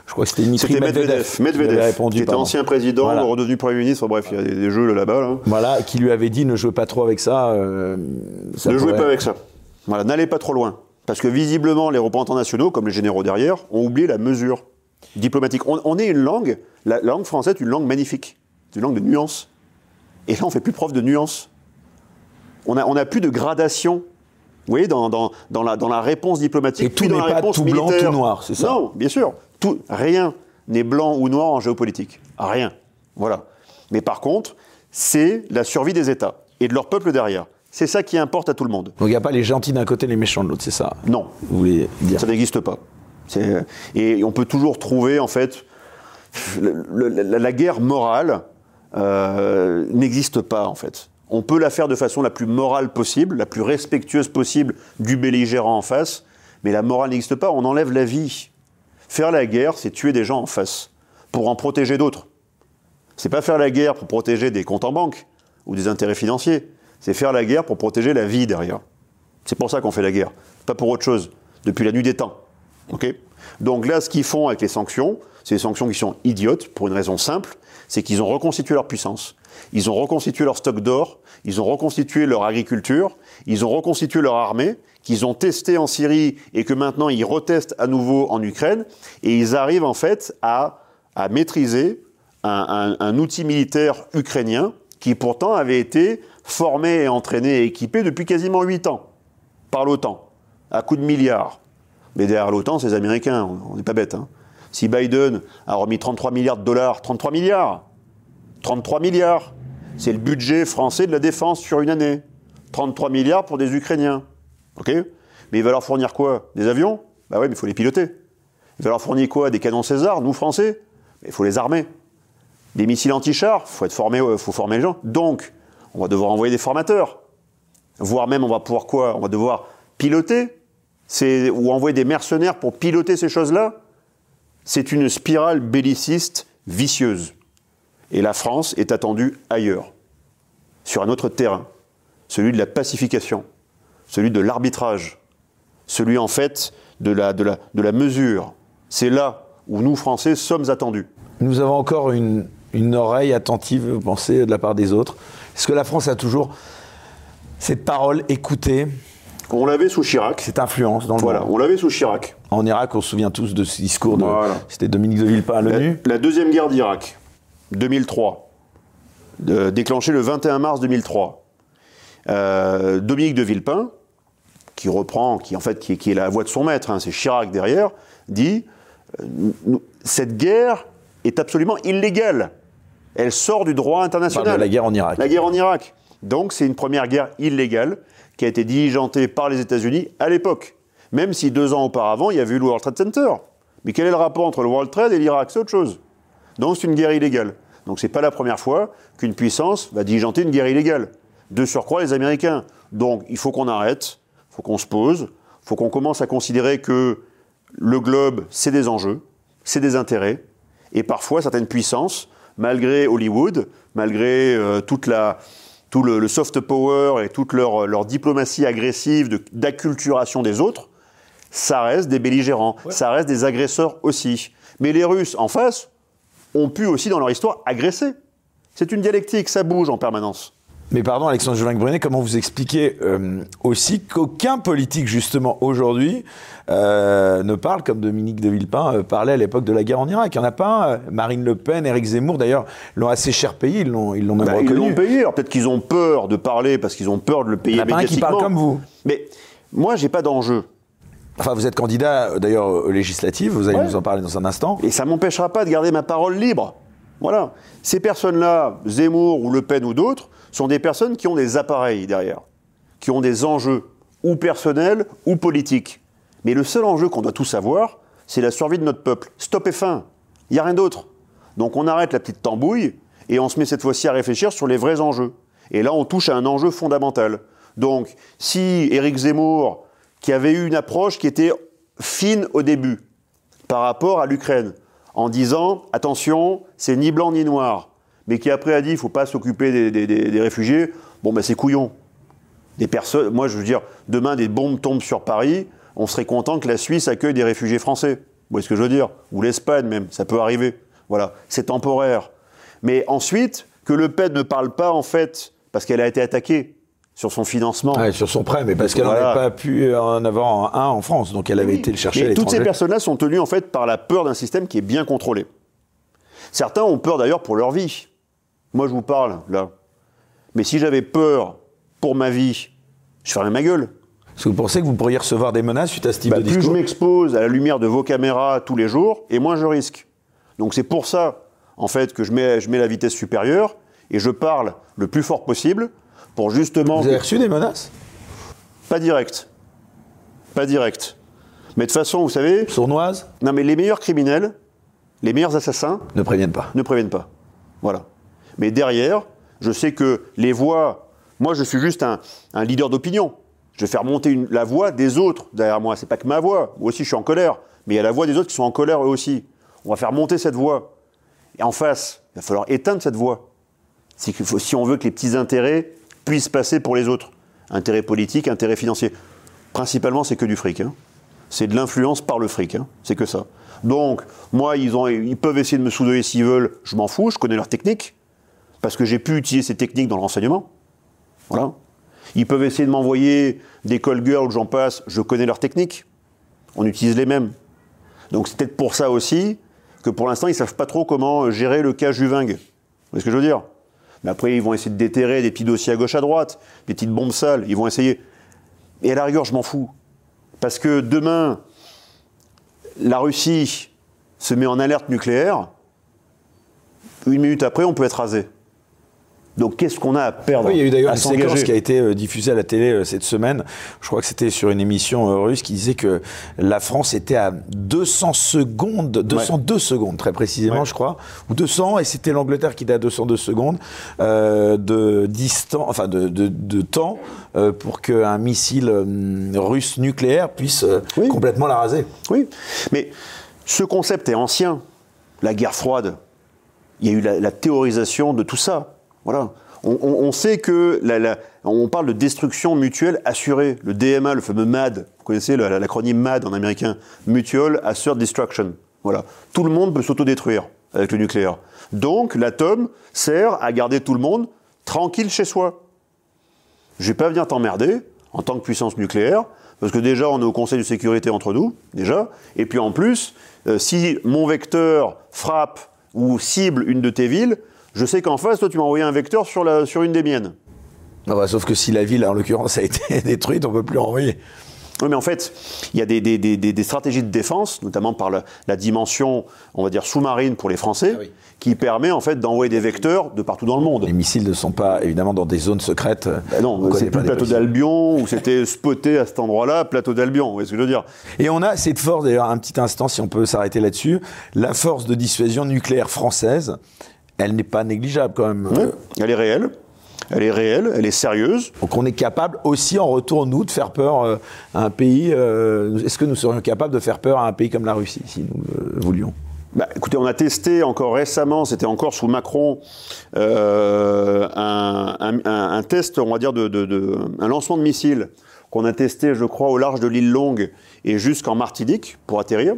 S1: je crois que c'était Dmitri
S2: Medvedev. Medvedev,
S1: répondu,
S2: qui était ancien président, redevenu premier ministre. Bref, il y a des, jeux là-bas.
S1: Voilà, qui lui avait dit ne jouez pas trop avec ça.
S2: ça ne jouez pas avec ça. Voilà, n'allez pas trop loin, parce que visiblement les représentants nationaux, comme les généraux derrière, ont oublié la mesure diplomatique. On, est une langue, la, langue française est une langue magnifique, c'est une langue de nuances. Et là, on fait plus preuve de nuances. On n'a on a plus de gradation vous voyez, dans, dans, dans, la, dans la réponse diplomatique.
S1: Et tout n'est pas tout blanc, tout noir, c'est ça
S2: Non, bien sûr. Tout, rien. n'est blanc ou noir en géopolitique. Rien. Voilà. Mais par contre, c'est la survie des États et de leur peuple derrière. C'est ça qui importe à tout le monde.
S1: Donc il n'y a pas les gentils d'un côté et les méchants de l'autre, c'est ça
S2: Non.
S1: Vous voulez dire
S2: Ça n'existe pas. Et on peut toujours trouver, en fait, la, guerre morale euh, n'existe pas, en fait. On peut la faire de façon la plus morale possible, la plus respectueuse possible du belligérant en face, mais la morale n'existe pas, on enlève la vie. Faire la guerre, c'est tuer des gens en face, pour en protéger d'autres. C'est pas faire la guerre pour protéger des comptes en banque ou des intérêts financiers, c'est faire la guerre pour protéger la vie derrière. C'est pour ça qu'on fait la guerre, pas pour autre chose, depuis la nuit des temps. Donc là, ce qu'ils font avec les sanctions, c'est des sanctions qui sont idiotes pour une raison simple, c'est qu'ils ont reconstitué leur puissance, ils ont reconstitué leur stock d'or, ils ont reconstitué leur agriculture, ils ont reconstitué leur armée, qu'ils ont testé en Syrie et que maintenant ils retestent à nouveau en Ukraine, et ils arrivent en fait à, maîtriser un, outil militaire ukrainien qui pourtant avait été formé entraîné et équipé depuis quasiment 8 ans par l'OTAN, à coups de milliards. Mais derrière l'OTAN, c'est les Américains, on n'est pas bêtes. Hein. Si Biden a remis 33 milliards de dollars, 33 milliards 33 milliards C'est le budget français de la défense sur une année. 33 milliards pour des Ukrainiens. OK? Mais il va leur fournir quoi? Des avions? Bah ouais, mais il faut les piloter. Il va leur fournir quoi? Des canons César, nous Français? Il faut les armer. Des missiles anti-chars? Faut, être euh, faut former les gens. Donc, on va devoir envoyer des formateurs. Voire même, on va pouvoir quoi? On va devoir piloter ou envoyer des mercenaires pour piloter ces choses-là, c'est une spirale belliciste vicieuse. Et la France est attendue ailleurs, sur un autre terrain, celui de la pacification, celui de l'arbitrage, celui en fait de la, de la, mesure. C'est là où nous, Français, sommes attendus.
S1: Nous avons encore une, une oreille attentive, vous pensez, de la part des autres. Est-ce que la France a toujours cette parole écoutée?
S2: On l'avait sous Chirac.
S1: Cette influence dans le
S2: Voilà, on l'avait sous Chirac.
S1: En Irak, on se souvient tous de ce discours de. C'était Dominique de Villepin à l'ONU.
S2: La, deuxième guerre d'Irak, 2003, déclenchée le 21 mars 2003. Euh, Dominique de Villepin, qui reprend, qui en fait qui, est la voix de son maître, hein, c'est Chirac derrière, dit euh, cette guerre est absolument illégale. Elle sort du droit international.
S1: la guerre en Irak.
S2: La guerre en Irak. Donc c'est une première guerre illégale qui a été diligentée par les États-Unis à l'époque. Même si deux ans auparavant, il y avait eu le World Trade Center. Mais quel est le rapport entre le World Trade et l'Irak? C'est autre chose. Donc c'est une guerre illégale. Donc c'est pas la première fois qu'une puissance va diligenter une guerre illégale. De surcroît, les Américains. Donc il faut qu'on arrête, il faut qu'on se pose, il faut qu'on commence à considérer que le globe, c'est des enjeux, c'est des intérêts, et parfois certaines puissances, malgré Hollywood, malgré euh, toute la, tout le, soft power et toute leur, leur diplomatie agressive d'acculturation des autres, ça reste des belligérants, ça reste des agresseurs aussi. Mais les Russes, en face, ont pu aussi, dans leur histoire, agresser. C'est une dialectique, ça bouge en permanence.
S1: Mais pardon, Alexandre Jolin Brunet, comment vous expliquez euh, aussi qu'aucun politique, justement, aujourd'hui, euh, ne parle comme Dominique de Villepin euh, parlait à l'époque de la guerre en Irak Il n'y en a pas Marine Le Pen, Éric Zemmour, d'ailleurs, l'ont assez cher payé, ils l'ont, ils l'ont même bah, reconnu.
S2: Ils l'ont payé, alors peut-être qu'ils ont peur de parler parce qu'ils ont peur de le payer Il n'y en a pas un qui
S1: parle comme vous.
S2: Mais moi, j'ai pas d'enjeu.
S1: Enfin, vous êtes candidat, d'ailleurs, aux législatives, vous allez nous en parler dans un instant.
S2: Et ça m'empêchera pas de garder ma parole libre. Voilà. Ces personnes-là, Zemmour ou Le Pen ou d'autres, sont des personnes qui ont des appareils derrière, qui ont des enjeux, ou personnels ou politiques. Mais le seul enjeu qu'on doit tous savoir, c'est la survie de notre peuple. Stop et fin. Il n'y a rien d'autre. Donc on arrête la petite tambouille et on se met cette fois-ci à réfléchir sur les vrais enjeux. Et là, on touche à un enjeu fondamental. Donc, si Éric Zemmour, qui avait eu une approche qui était fine au début par rapport à l'Ukraine, en disant attention, c'est ni blanc ni noir, mais qui après a dit il ne faut pas s'occuper des, réfugiés, bon ben c'est couillon. Des personnes, moi je veux dire, demain des bombes tombent sur Paris, on serait content que la Suisse accueille des réfugiés français. Vous voyez ce que je veux dire? Ou l'Espagne même, ça peut arriver. Voilà, c'est temporaire. Mais ensuite, que Le Pen ne parle pas en fait, parce qu'elle a été attaquée sur son financement.
S1: sur son prêt, mais parce qu'elle n'avait pas pu en avoir un en France, donc elle avait été le chercher.
S2: Mais toutes ces personnes-là sont tenues en fait par la peur d'un système qui est bien contrôlé. Certains ont peur d'ailleurs pour leur vie. Moi, je vous parle, là. Mais si j'avais peur pour ma vie, je ferais ma gueule.
S1: Est-ce que vous pensez que vous pourriez recevoir des menaces suite à ce type
S2: bah,
S1: de discours
S2: Plus je m'expose à la lumière de vos caméras tous les jours, et moins je risque. Donc c'est pour ça, en fait, que je mets, je mets la vitesse supérieure et je parle le plus fort possible pour justement.
S1: Vous avez reçu des menaces
S2: Pas direct. Pas direct. Mais de toute façon, vous savez.
S1: Sournoise
S2: Non, mais les meilleurs criminels, les meilleurs assassins.
S1: Ne préviennent pas.
S2: Ne préviennent pas. Voilà. Mais derrière, je sais que les voix. Moi, je suis juste un, leader d'opinion. Je vais faire monter la voix des autres derrière moi. C'est pas que ma voix. Moi aussi, je suis en colère. Mais il y a la voix des autres qui sont en colère eux aussi. On va faire monter cette voix. Et en face, il va falloir éteindre cette voix. Si, on veut que les petits intérêts puissent passer pour les autres. Intérêts politiques, intérêts financiers. Principalement, c'est que du fric. Hein. C'est de l'influence par le fric. Hein. C'est que ça. Donc, moi, ils, ils peuvent essayer de me soudoyer s'ils veulent. Je m'en fous. Je connais leur technique. Parce que j'ai pu utiliser ces techniques dans le renseignement. Voilà. Ils peuvent essayer de m'envoyer des call girls, j'en passe. Je connais leur technique. On utilise les mêmes. Donc, c'est peut-être pour ça aussi que pour l'instant, ils ne savent pas trop comment gérer le cas Juvingue. Vous voyez ce que je veux dire? Mais après, ils vont essayer de déterrer des petits dossiers à gauche, à droite, des petites bombes sales. Ils vont essayer. Et à la rigueur, je m'en fous. Parce que demain, la Russie se met en alerte nucléaire. Une minute après, on peut être rasé. Donc qu'est-ce qu'on a à perdre
S1: oui, Il y a eu d'ailleurs une séquence qui a été euh, diffusée à la télé euh, cette semaine. Je crois que c'était sur une émission euh, russe qui disait que la France était à 200 secondes, 202 ouais. secondes très précisément, ouais. je crois, ou 200, et c'était l'Angleterre qui était à 202 secondes euh, de distance, enfin de, de, de temps euh, pour qu'un missile russe nucléaire puisse oui. complètement la raser.
S2: Oui, mais ce concept est ancien. La guerre froide, il y a eu la, la théorisation de tout ça. Voilà. On, sait que la, on parle de destruction mutuelle assurée. Le DMA, le fameux MAD, vous connaissez l'acronyme MAD en américain, Mutual Assured Destruction. Voilà. Tout le monde peut s'autodétruire avec le nucléaire. Donc l'atome sert à garder tout le monde tranquille chez soi. Je vais pas venir t'emmerder en tant que puissance nucléaire, parce que déjà on est au Conseil de sécurité entre nous, déjà, et puis en plus, euh, si mon vecteur frappe ou cible une de tes villes, je sais qu'en face, toi, tu m'as envoyé un vecteur sur, la, sur une des miennes.
S1: Non, bah, sauf que si la ville, en l'occurrence, a été détruite, on ne peut plus envoyer.
S2: Oui, mais en fait, il y a des, des, des, des, stratégies de défense, notamment par la, la, dimension, on va dire, sous-marine pour les Français, ah oui. qui permet en fait d'envoyer des vecteurs de partout dans le monde.
S1: Les missiles ne sont pas évidemment dans des zones secrètes.
S2: Bah non, c'est plus le plateau d'Albion, où c'était spoté à cet endroit-là, plateau d'Albion, vous voyez ce que je veux dire?
S1: Et on a cette force, d'ailleurs, un petit instant, si on peut s'arrêter là-dessus, la force de dissuasion nucléaire française, elle n'est pas négligeable quand même.
S2: Oui, elle est réelle. Elle est réelle, elle est sérieuse.
S1: Donc on est capable aussi en retour, nous, de faire peur euh, à un pays. Euh, Est-ce que nous serions capables de faire peur à un pays comme la Russie, si nous euh, voulions?
S2: Bah, écoutez, on a testé encore récemment, c'était encore sous Macron, euh, un, un, un, test, on va dire, de, de, de un lancement de missiles qu'on a testé, je crois, au large de l'île Longue et jusqu'en Martinique pour atterrir.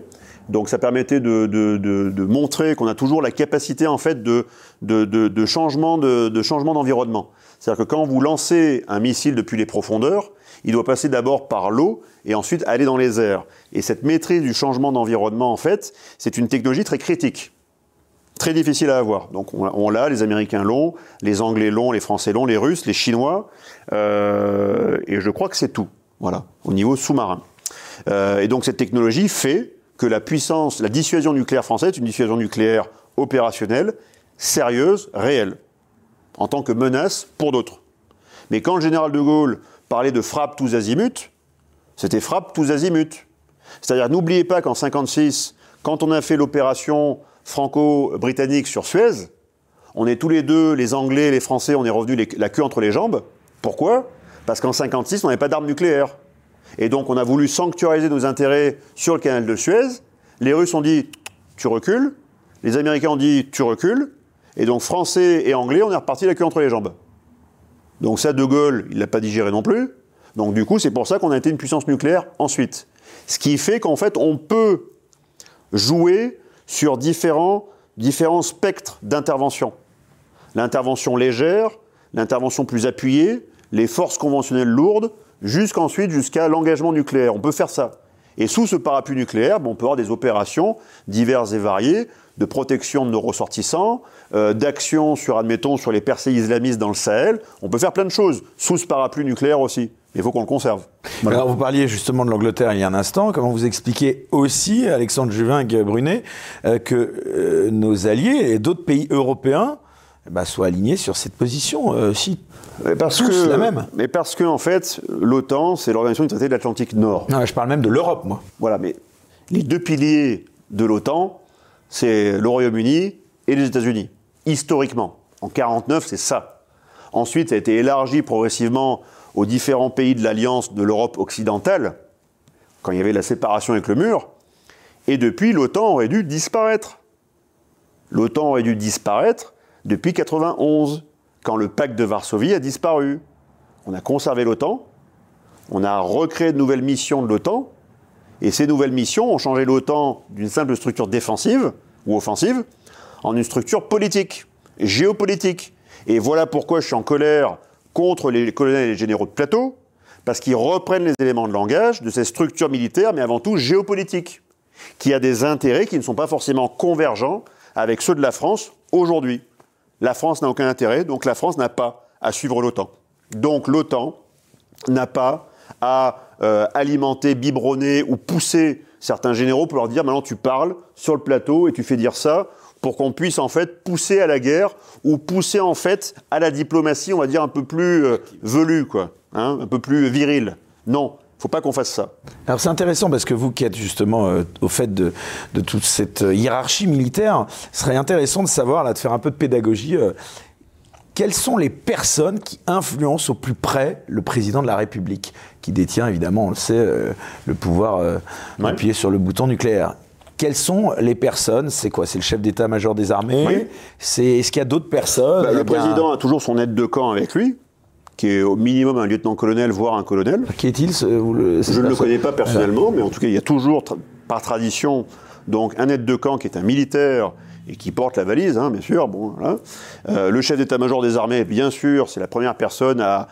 S2: Donc ça permettait de, de, de, de montrer qu'on a toujours la capacité en fait de, de changement de, changement d'environnement. C'est-à-dire que quand vous lancez un missile depuis les profondeurs, il doit passer d'abord par l'eau et ensuite aller dans les airs. Et cette maîtrise du changement d'environnement, en fait, c'est une technologie très critique, très difficile à avoir. Donc on, l'a, les Américains l'ont, les Anglais l'ont, les Français l'ont, les Russes, les Chinois, euh, et je crois que c'est tout. Voilà, au niveau sous-marin. Euh, et donc cette technologie fait que la puissance, la dissuasion nucléaire française est une dissuasion nucléaire opérationnelle, sérieuse, réelle, en tant que menace pour d'autres. Mais quand le général de Gaulle parlait de frappe tous azimuts, c'était frappe tous azimuts. C'est-à-dire, n'oubliez pas qu'en 56, quand on a fait l'opération franco-britannique sur Suez, on est tous les deux, les Anglais les Français, on est revenus la queue entre les jambes. Pourquoi? Parce qu'en 56, on n'avait pas d'armes nucléaires. Et donc on a voulu sanctuariser nos intérêts sur le canal de Suez. Les Russes ont dit tu recules. Les Américains ont dit tu recules. Et donc Français et Anglais, on est reparti la queue entre les jambes. Donc ça, De Gaulle, il l'a pas digéré non plus. Donc du coup, c'est pour ça qu'on a été une puissance nucléaire ensuite. Ce qui fait qu'en fait, on peut jouer sur différents, différents spectres d'intervention. L'intervention légère, l'intervention plus appuyée, les forces conventionnelles lourdes, jusqu'ensuite jusqu'à l'engagement nucléaire. On peut faire ça. Et sous ce parapluie nucléaire, on peut avoir des opérations diverses et variées de protection de nos ressortissants, euh, d'action sur, admettons, sur les percées islamistes dans le Sahel. On peut faire plein de choses sous ce parapluie nucléaire aussi. Il faut qu'on le conserve.
S1: Alors vous parliez justement de l'Angleterre il y a un instant. Comment vous expliquez aussi, Alexandre Juvin-Brunet, euh, que euh, nos alliés et d'autres pays européens bah, soient alignés sur cette position euh, si
S2: parce que, la même. Mais parce que, en fait, l'OTAN, c'est l'organisation du traité de l'Atlantique Nord.
S1: Non, je parle même de l'Europe, moi.
S2: Voilà, mais les deux piliers de l'OTAN, c'est le Royaume-Uni et les États-Unis. Historiquement. En 1949, c'est ça. Ensuite, ça a été élargi progressivement aux différents pays de l'Alliance de l'Europe occidentale, quand il y avait la séparation avec le mur. Et depuis, l'OTAN aurait dû disparaître. L'OTAN aurait dû disparaître depuis 1991 quand le pacte de Varsovie a disparu. On a conservé l'OTAN, on a recréé de nouvelles missions de l'OTAN, et ces nouvelles missions ont changé l'OTAN d'une simple structure défensive ou offensive en une structure politique, géopolitique. Et voilà pourquoi je suis en colère contre les colonels et les généraux de plateau, parce qu'ils reprennent les éléments de langage de ces structures militaires, mais avant tout géopolitiques, qui a des intérêts qui ne sont pas forcément convergents avec ceux de la France aujourd'hui. La France n'a aucun intérêt, donc la France n'a pas à suivre l'OTAN. Donc l'OTAN n'a pas à euh, alimenter, biberonner ou pousser certains généraux pour leur dire maintenant tu parles sur le plateau et tu fais dire ça pour qu'on puisse en fait pousser à la guerre ou pousser en fait à la diplomatie, on va dire un peu plus euh, velue, quoi, hein, un peu plus virile. Non, faut pas qu'on fasse ça.
S1: Alors c'est intéressant parce que vous qui êtes justement euh, au fait de, toute cette euh, hiérarchie militaire, ce serait intéressant de savoir, là, de faire un peu de pédagogie. Euh, quelles sont les personnes qui influencent au plus près le président de la République, qui détient évidemment, on le sait, le pouvoir d'appuyer sur le bouton nucléaire quelles sont les personnes C'est quoi C'est le chef d'état-major des armées C'est est-ce qu'il y a d'autres personnes?
S2: Bah, Le président a toujours son aide de camp avec lui qui est au minimum un lieutenant-colonel, voire un colonel.
S1: Qui est-il Je
S2: ne le connais pas personnellement, mais en tout cas, il y a toujours, par tradition, donc un aide de camp qui est un militaire et qui porte la valise, hein, bien sûr. Bon, euh, le chef d'état-major des armées, bien sûr, c'est la première personne à,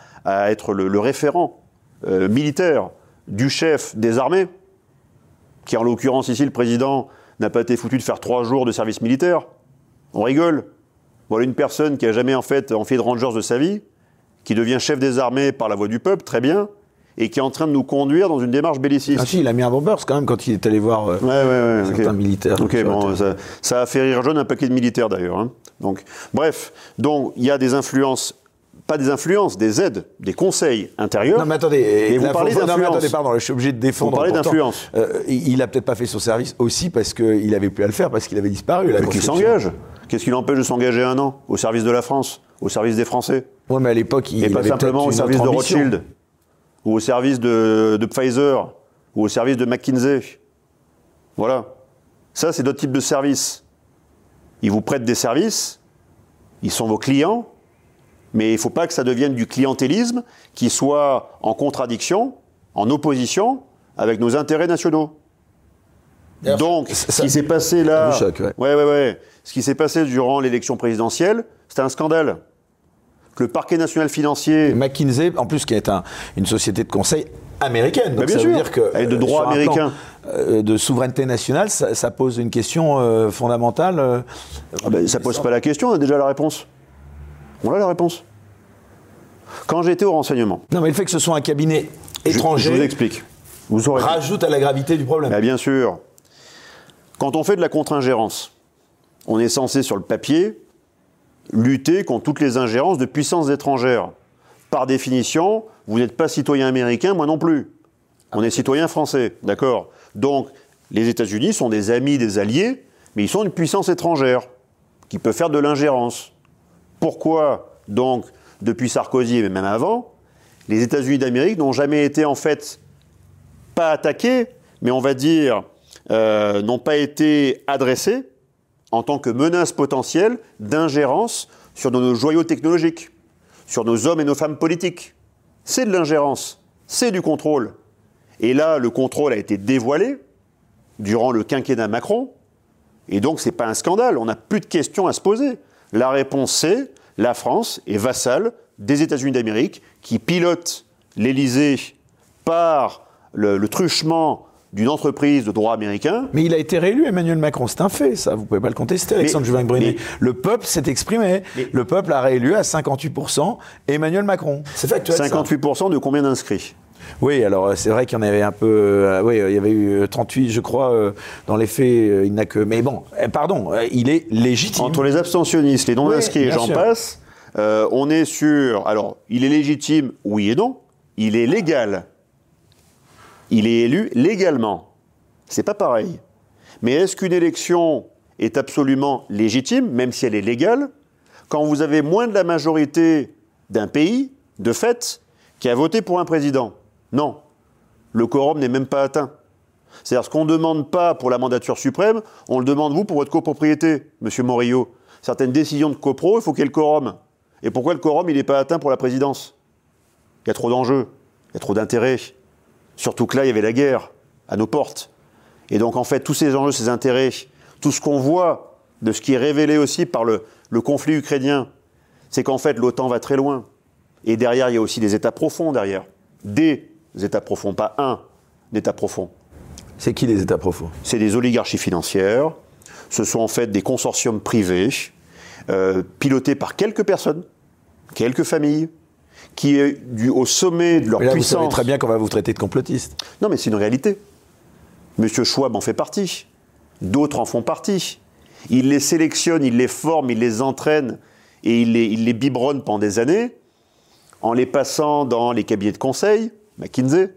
S2: être le, référent euh, militaire du chef des armées, qui en l'occurrence ici, le président, n'a pas été foutu de faire trois jours de service militaire. On rigole. Voilà une personne qui a jamais en fait en fait de rangers de sa vie, qui devient chef des armées par la voix du peuple, très bien, et qui est en train de nous conduire dans une démarche belliciste.
S1: Ah si, il a mis un bombers quand même quand il est allé voir euh,
S2: ouais,
S1: ouais, certains militaires.
S2: Ok, bon, ça, a fait rire jaune un paquet de militaires d'ailleurs. Hein. Donc, bref, donc il y a des influences pas des influences, des aides, des conseils intérieurs.
S1: Non, mais attendez, et vous parlez d'influence. Non, mais attendez, pardon, je suis obligé de défendre.
S2: Vous parlez d'influence.
S1: Euh, il a peut-être pas fait son service aussi parce qu'il n'avait plus à le faire, parce qu'il avait disparu.
S2: Mais qui s'engage? Qu'est-ce qui l'empêche de s'engager un an au service de la France, au service des Français?
S1: Oui, mais à l'époque, il
S2: Et pas simplement au service de Rothschild, ou au service de, Pfizer, ou au service de McKinsey. Voilà. Ça, c'est d'autres types de services. Ils vous prêtent des services, ils sont vos clients, mais il ne faut pas que ça devienne du clientélisme qui soit en contradiction, en opposition avec nos intérêts nationaux. Donc, ce qui s'est passé là, ouais. Ouais, ouais, ce qui s'est passé durant l'élection présidentielle, c'était un scandale. Le parquet national financier,
S1: McKinsey, en plus qui est une société de conseil américaine, donc bien ça sûr. veut dire que
S2: de droit américain,
S1: euh, de souveraineté nationale, ça, pose une question euh, fondamentale. Euh,
S2: ah ben, ça pose pas la question, on a déjà la réponse. On a la réponse. Quand j'étais au renseignement.
S1: Non, mais le fait que ce soit un cabinet étranger.
S2: Je, vous explique.
S1: Vous rajoute à la gravité du problème.
S2: Ben, bien sûr. Quand on fait de la contre-ingérence, on est censé, sur le papier, lutter contre toutes les ingérences de puissances étrangères. Par définition, vous n'êtes pas citoyen américain, moi non plus. On est citoyen français, d'accord Donc, les États-Unis sont des amis, des alliés, mais ils sont une puissance étrangère qui peut faire de l'ingérence. Pourquoi, donc, depuis Sarkozy, mais même avant, les États-Unis d'Amérique n'ont jamais été, en fait, pas attaqués, mais on va dire euh, n'ont pas été adressés en tant que menace potentielle d'ingérence sur nos joyaux technologiques, sur nos hommes et nos femmes politiques. C'est de l'ingérence, c'est du contrôle. Et là, le contrôle a été dévoilé durant le quinquennat Macron, et donc ce n'est pas un scandale, on n'a plus de questions à se poser. La réponse c'est la France est vassale des États-Unis d'Amérique qui pilotent l'Élysée par le, le truchement d'une entreprise de droit américain.
S1: Mais il a été réélu, Emmanuel Macron, c'est un fait, ça, vous pouvez pas le contester, Alexandre juvin brunet Le peuple s'est exprimé. le peuple a réélu à 58% Emmanuel Macron.
S2: C'est factuel. 58% de combien d'inscrits?
S1: Oui, alors euh, c'est vrai qu'il y en avait un peu. euh, oui, il y avait eu euh, 38, je crois. euh, dans les faits, euh, il n'a que. Mais bon, euh, pardon, euh, il est légitime.
S2: Entre les abstentionnistes, les non-inscrits
S1: Oui,
S2: et
S1: bien
S2: j'en passe, euh, on est sur. Alors, il est légitime, oui et non. Il est légal. Il est élu légalement. C'est pas pareil. Mais est-ce qu'une élection est absolument légitime, même si elle est légale, quand vous avez moins de la majorité d'un pays, de fait, qui a voté pour un président? Non. Le quorum n'est même pas atteint. C'est-à-dire ce qu'on ne demande pas pour la mandature suprême, on le demande vous pour votre copropriété, Monsieur Morillo. Certaines décisions de copro, il faut qu'il y ait le quorum. Et pourquoi le quorum, n'est pas atteint pour la présidence? Il y a trop d'enjeux, il y a trop d'intérêts. Surtout que là, il y avait la guerre à nos portes. Et donc, en fait, tous ces enjeux, ces intérêts, tout ce qu'on voit de ce qui est révélé aussi par le, le conflit ukrainien, c'est qu'en fait, l'OTAN va très loin. Et derrière, il y a aussi des États profonds derrière. Des États profonds, pas un État profond.
S1: C'est qui les États profonds?
S2: C'est des oligarchies financières. Ce sont en fait des consortiums privés, euh, pilotés par quelques personnes, quelques familles, qui est du, au sommet de leur
S1: Mais là, vous savez très bien qu'on va vous traiter de complotiste.
S2: Non, mais c'est une réalité. Monsieur Schwab en fait partie. D'autres en font partie. Il les sélectionne, il les forme, il les entraîne et il les, il les biberonne pendant des années en les passant dans les cabinets de conseil, McKinsey,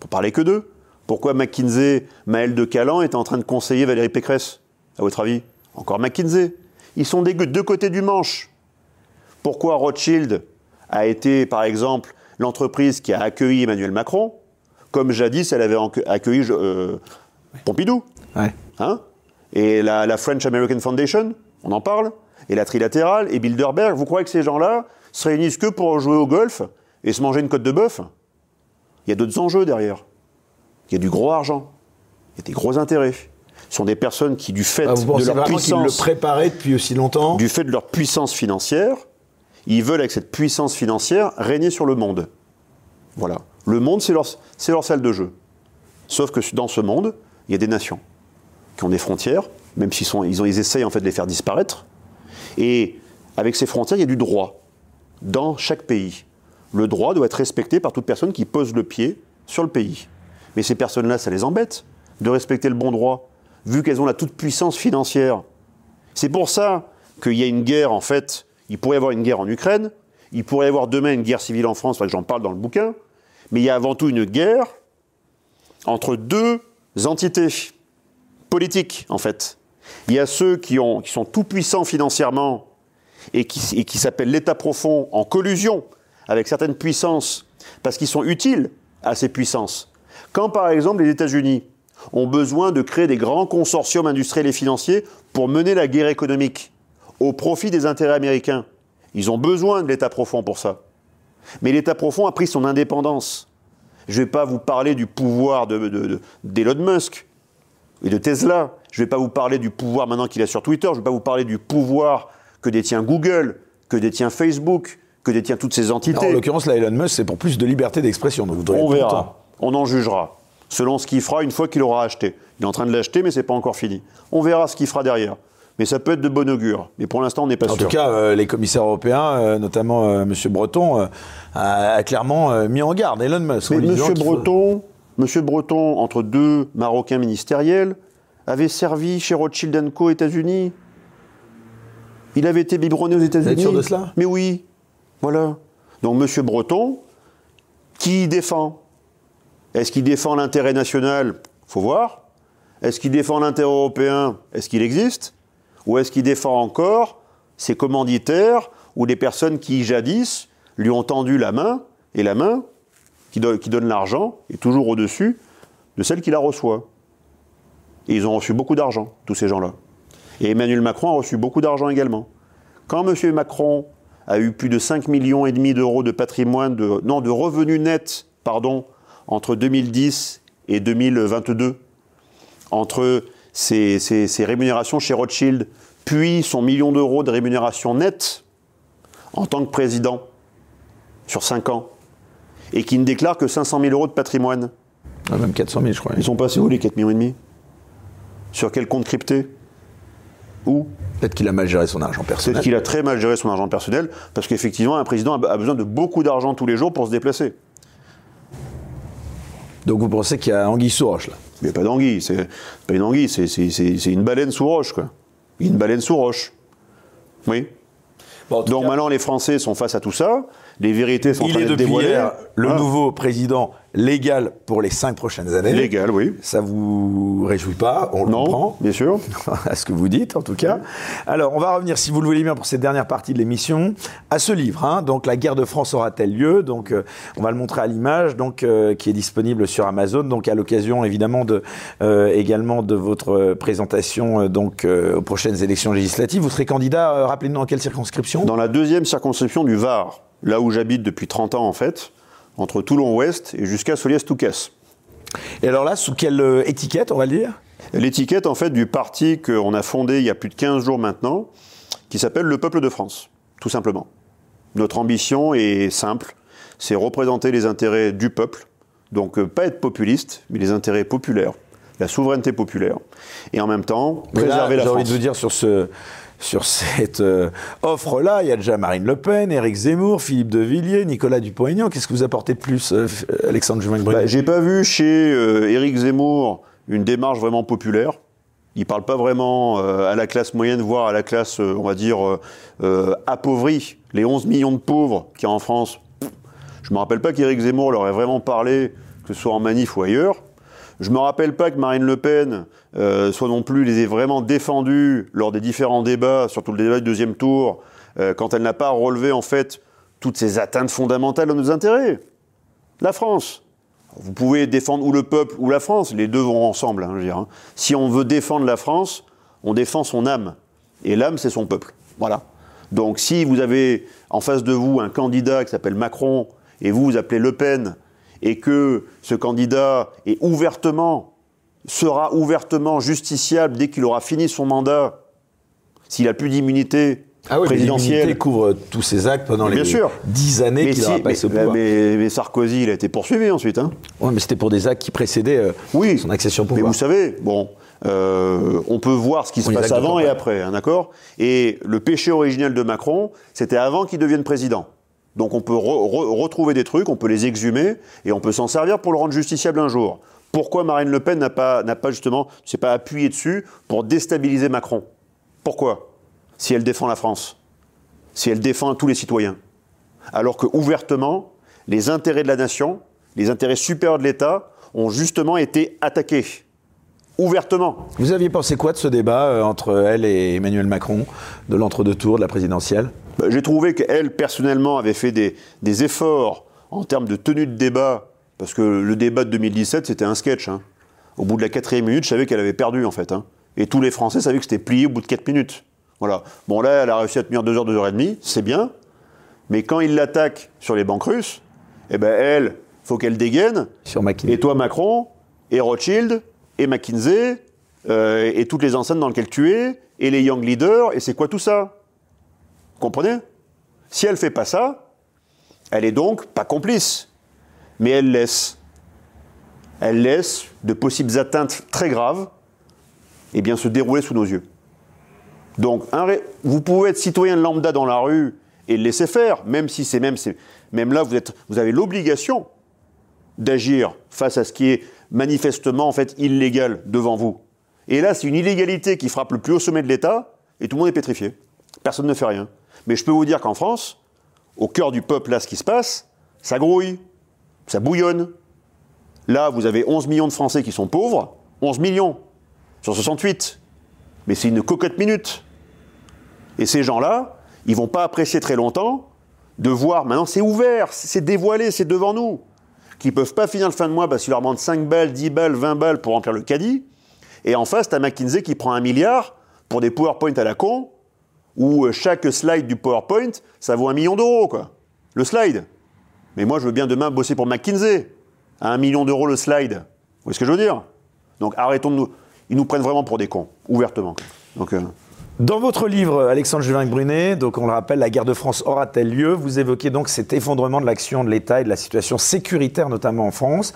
S2: pour parler que d'eux. Pourquoi McKinsey, Maël de Calan est en train de conseiller Valérie Pécresse À votre avis? Encore McKinsey. Ils sont des deux côtés du manche. Pourquoi Rothschild a été, par exemple, l'entreprise qui a accueilli Emmanuel Macron, comme jadis elle avait accueilli euh, Pompidou
S1: Ouais.
S2: hein? Et la, la French American Foundation, on en parle Et la Trilatérale Et Bilderberg Vous croyez que ces gens-là se réunissent que pour jouer au golf et se manger une côte de bœuf? Il y a d'autres enjeux derrière. Il y a du gros argent. Il y a des gros intérêts. Ce sont des personnes qui, du fait
S1: Ah, vous
S2: de leur
S1: qu'ils le
S2: puissance
S1: préparaient depuis aussi longtemps?
S2: du fait de leur puissance financière, ils veulent avec cette puissance financière régner sur le monde. Voilà. Le monde, c'est leur, salle de jeu. Sauf que dans ce monde, il y a des nations qui ont des frontières, même s'ils ils, ils essayent en fait de les faire disparaître. Et avec ces frontières, il y a du droit dans chaque pays. Le droit doit être respecté par toute personne qui pose le pied sur le pays. Mais ces personnes-là, ça les embête de respecter le bon droit, vu qu'elles ont la toute-puissance financière. C'est pour ça qu'il y a une guerre, en fait. Il pourrait y avoir une guerre en Ukraine, il pourrait y avoir demain une guerre civile en France, j'en parle dans le bouquin, mais il y a avant tout une guerre entre deux entités politiques, en fait. Il y a ceux qui, ont, qui sont tout puissants financièrement et qui, et qui s'appellent l'État profond en collusion avec certaines puissances parce qu'ils sont utiles à ces puissances. Quand par exemple les États-Unis ont besoin de créer des grands consortiums industriels et financiers pour mener la guerre économique au profit des intérêts américains, ils ont besoin de l'État profond pour ça. Mais l'État profond a pris son indépendance. Je ne vais pas vous parler du pouvoir de- de- de- d'Elon Musk et de Tesla. Je ne vais pas vous parler du pouvoir maintenant qu'il a sur Twitter. Je ne vais pas vous parler du pouvoir que détient Google, que détient Facebook, que détient toutes ces
S1: Alors,
S2: entités.
S1: En l'occurrence, là, Elon Musk, c'est pour plus de liberté d'expression.
S2: On verra.
S1: content.
S2: On en jugera. Selon ce qu'il fera une fois qu'il aura acheté. Il est en train de l'acheter, mais c'est pas encore fini. On verra ce qu'il fera derrière. Mais ça peut être de bon augure. Mais pour l'instant, on n'est pas
S1: En
S2: sûr.
S1: tout cas, euh, les commissaires européens, euh, notamment euh, M. Breton, a, a clairement mis en garde Elon Musk.
S2: Mais
S1: en faut-
S2: Breton, Monsieur Breton, entre deux Marocains ministériels, avait servi chez Rothschild Co. États-Unis. Il avait été biberonné aux États-Unis.
S1: êtes sûr de cela?
S2: Mais oui. Voilà. Donc Monsieur Breton, qui défend? Est-ce qu'il défend l'intérêt national? Faut voir. Est-ce qu'il défend l'intérêt européen? Est-ce qu'il existe? Ou est-ce qu'il défend encore ses commanditaires ou des personnes qui, jadis, lui ont tendu la main, et la main qui, donne- l'argent est toujours au-dessus de celle qui la reçoit. Et ils ont reçu beaucoup d'argent, tous ces gens-là. Et Emmanuel Macron a reçu beaucoup d'argent également. Quand M. Macron a eu plus de 5 millions et demi d'euros de patrimoine, de, non, de revenus nets, pardon, entre 2010 et 2022, entre ses, ses- ses rémunérations chez Rothschild, puis son million d'euros de rémunération nette en tant que président sur 5 ans, et qui ne déclare que 500 000 euros de patrimoine.
S1: Ah, même 400 000, je crois.
S2: Ils sont passés où les 4 millions et demi? Sur quel compte crypté? Où?
S1: Peut-être qu'il a mal géré son argent
S2: Peut-être
S1: personnel.
S2: qu'il a très mal géré son argent personnel, parce qu'effectivement, un président a a besoin de beaucoup d'argent tous les jours pour se déplacer.
S1: Donc vous pensez qu'il y a anguille sous roche là?
S2: Il n'y a pas d'anguille, c'est pas une anguille, c'est une baleine sous roche, quoi. Une baleine sous roche. Oui. Donc maintenant, les Français sont face à tout ça. Les vérités sont en train d'être dévoilées.
S1: le nouveau président légal pour les cinq prochaines années.
S2: Légal, oui.
S1: Ça vous réjouit pas? On le comprend.
S2: bien sûr.
S1: à ce que vous dites, en tout cas. Alors, on va revenir, si vous le voulez bien, pour cette dernière partie de l'émission, à ce livre. Hein. donc, la guerre de France aura-t-elle lieu? Donc, euh, on va le montrer à l'image, donc euh, qui est disponible sur Amazon. Donc, à l'occasion, évidemment, de euh, également de votre présentation, donc aux prochaines élections législatives. Vous serez candidat. rappelez-nous dans quelle circonscription
S2: Dans la deuxième circonscription du Var, là où j'habite depuis 30 ans, en fait entre Toulon-Ouest et jusqu'à Soliès-Toucas.
S1: Et alors là, sous quelle euh, étiquette, on va le dire?
S2: L'étiquette, en fait, du parti qu'on a fondé il y a plus de 15 jours maintenant, qui s'appelle Le Peuple de France, tout simplement. Notre ambition est simple, c'est représenter les intérêts du peuple, donc euh, pas être populiste, mais les intérêts populaires, la souveraineté populaire, et en même temps préserver la France.
S1: J'ai envie de vous dire sur ce, sur cette euh, offre-là. Il y a déjà Marine Le Pen, Éric Zemmour, Philippe de Villiers, Nicolas Dupont-Aignan. Qu'est-ce que vous apportez de plus, euh, Alexandre Jumain
S2: bah, J'ai pas vu chez euh, Éric Zemmour une démarche vraiment populaire. Il parle pas vraiment à la classe moyenne, voire à la classe, on va dire, appauvrie. Les 11 millions de pauvres qu'il y a en France. Je me rappelle pas qu'Éric Zemmour leur ait vraiment parlé, que ce soit en manif ou ailleurs. Je me rappelle pas que Marine Le Pen euh, soit non plus les ait vraiment défendus lors des différents débats, surtout le débat du deuxième tour, euh, quand elle n'a pas relevé en fait toutes ces atteintes fondamentales à nos intérêts. La France. Vous pouvez défendre ou le peuple ou la France, les deux vont ensemble. Hein, hein. Si on veut défendre la France, on défend son âme. Et l'âme, c'est son peuple. Voilà. Donc si vous avez en face de vous un candidat qui s'appelle Macron, et vous vous appelez Le Pen, et que ce candidat est ouvertement, sera ouvertement justiciable dès qu'il aura fini son mandat, s'il a plus d'immunité ah oui, présidentielle.
S1: couvre tous ses actes pendant les dix années qu'il aura passé au pouvoir.
S2: Mais, Sarkozy, il a été poursuivi ensuite. Hein.
S1: Oui, mais c'était pour des actes qui précédaient euh, oui, son accession au pouvoir.
S2: Mais vous savez, bon, euh, on peut voir ce qui se passe avant et après, hein, d'accord? Et le péché originel de Macron, c'était avant qu'il devienne président. Donc on peut retrouver des trucs, on peut les exhumer, et on peut s'en servir pour le rendre justiciable un jour. Pourquoi Marine Le Pen n'a pas, pas justement, s'est pas appuyé dessus pour déstabiliser Macron? Pourquoi? Si elle défend la France, si elle défend tous les citoyens, alors que ouvertement, les intérêts de la nation, les intérêts supérieurs de l'État, ont justement été attaqués. Ouvertement.
S1: Vous aviez pensé quoi de ce débat euh, entre elle et Emmanuel Macron, de l'entre-deux tours de la présidentielle?
S2: J'ai trouvé qu'elle, personnellement, avait fait des, efforts en termes de tenue de débat, parce que le débat de 2017, c'était un sketch. Hein. Au bout de la quatrième minute, je savais qu'elle avait perdu, en fait. Hein. Et tous les Français savaient que c'était plié au bout de quatre minutes. Voilà. Bon, là, elle a réussi à tenir deux heures, deux heures et demie, c'est bien. Mais quand il l'attaque sur les banques russes, eh ben elle, faut qu'elle dégaine.
S1: Sur
S2: Et toi, Macron, et Rothschild, et McKinsey, euh, et toutes les enceintes dans lesquelles tu es, et les Young Leaders, et c'est quoi tout ça? Comprenez? Si elle fait pas ça, elle est donc pas complice, mais elle laisse, elle laisse de possibles atteintes très graves, eh bien, se dérouler sous nos yeux. Donc, vous pouvez être citoyen lambda dans la rue et laisser faire, même si c'est même, même là, vous, êtes, vous avez l'obligation d'agir face à ce qui est manifestement en fait illégal devant vous. Et là, c'est une illégalité qui frappe le plus haut sommet de l'État et tout le monde est pétrifié. Personne ne fait rien. Mais je peux vous dire qu'en France, au cœur du peuple, là, ce qui se passe, ça grouille, ça bouillonne. Là, vous avez 11 millions de Français qui sont pauvres, 11 millions sur 68. Mais c'est une cocotte minute. Et ces gens-là, ils vont pas apprécier très longtemps de voir, maintenant c'est ouvert, c'est dévoilé, c'est devant nous qui peuvent pas finir le fin de mois parce qu'ils leur demandent 5 balles, 10 balles, 20 balles pour remplir le caddie. Et en face, tu as McKinsey qui prend un milliard pour des PowerPoint à la con, où euh, chaque slide du PowerPoint, ça vaut un million d'euros, quoi. Le slide. Mais moi, je veux bien demain bosser pour McKinsey. À un million d'euros le slide. Vous voyez ce que je veux dire? Donc arrêtons de nous. Ils nous prennent vraiment pour des cons, ouvertement. Euh,
S1: dans votre livre, Alexandre Juvin Brunet, donc on le rappelle, la guerre de France aura-t-elle lieu? Vous évoquez donc cet effondrement de l'action de l'État et de la situation sécuritaire, notamment en France.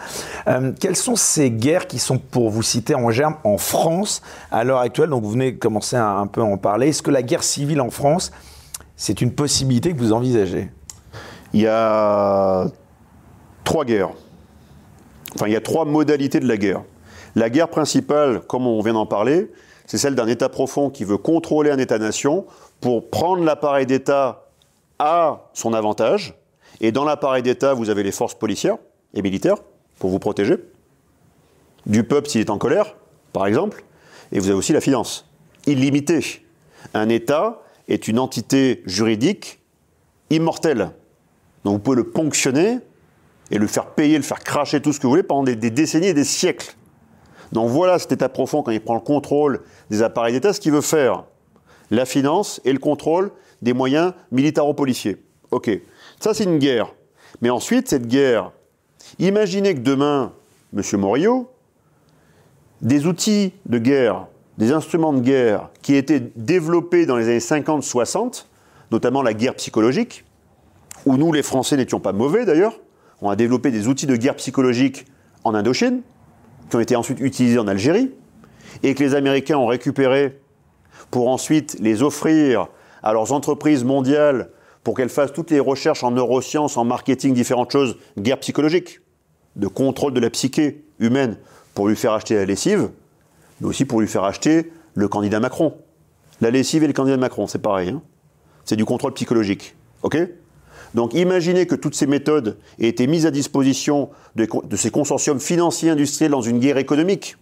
S1: Euh, quelles sont ces guerres qui sont, pour vous citer en germe, en France à l'heure actuelle? Donc vous venez de commencer à un peu en parler. Est-ce que la guerre civile en France, c'est une possibilité que vous envisagez?
S2: Il y a trois guerres. enfin, il y a trois modalités de la guerre. La guerre principale, comme on vient d'en parler, c'est celle d'un État profond qui veut contrôler un État-nation pour prendre l'appareil d'État à son avantage. Et dans l'appareil d'État, vous avez les forces policières et militaires pour vous protéger. Du peuple s'il est en colère, par exemple. Et vous avez aussi la finance, illimitée. Un État est une entité juridique immortelle. Donc vous pouvez le ponctionner et le faire payer, le faire cracher tout ce que vous voulez pendant des, des décennies et des siècles. Donc voilà cet État profond, quand il prend le contrôle des appareils d'État, ce qu'il veut faire. La finance et le contrôle des moyens militaro-policiers. Ok, ça c'est une guerre. Mais ensuite, cette guerre, imaginez que demain, M. Morillo, des outils de guerre, des instruments de guerre qui étaient développés dans les années 50-60, notamment la guerre psychologique, où nous, les Français, n'étions pas mauvais d'ailleurs, on a développé des outils de guerre psychologique en Indochine, qui ont été ensuite utilisés en Algérie, et que les Américains ont récupérés pour ensuite les offrir à leurs entreprises mondiales pour qu'elles fassent toutes les recherches en neurosciences, en marketing, différentes choses, guerre psychologique, de contrôle de la psyché humaine pour lui faire acheter la lessive, mais aussi pour lui faire acheter le candidat Macron. La lessive et le candidat Macron, c'est pareil. Hein c'est du contrôle psychologique. OK? Donc imaginez que toutes ces méthodes aient été mises à disposition de, ces consortiums financiers industriels dans une guerre économique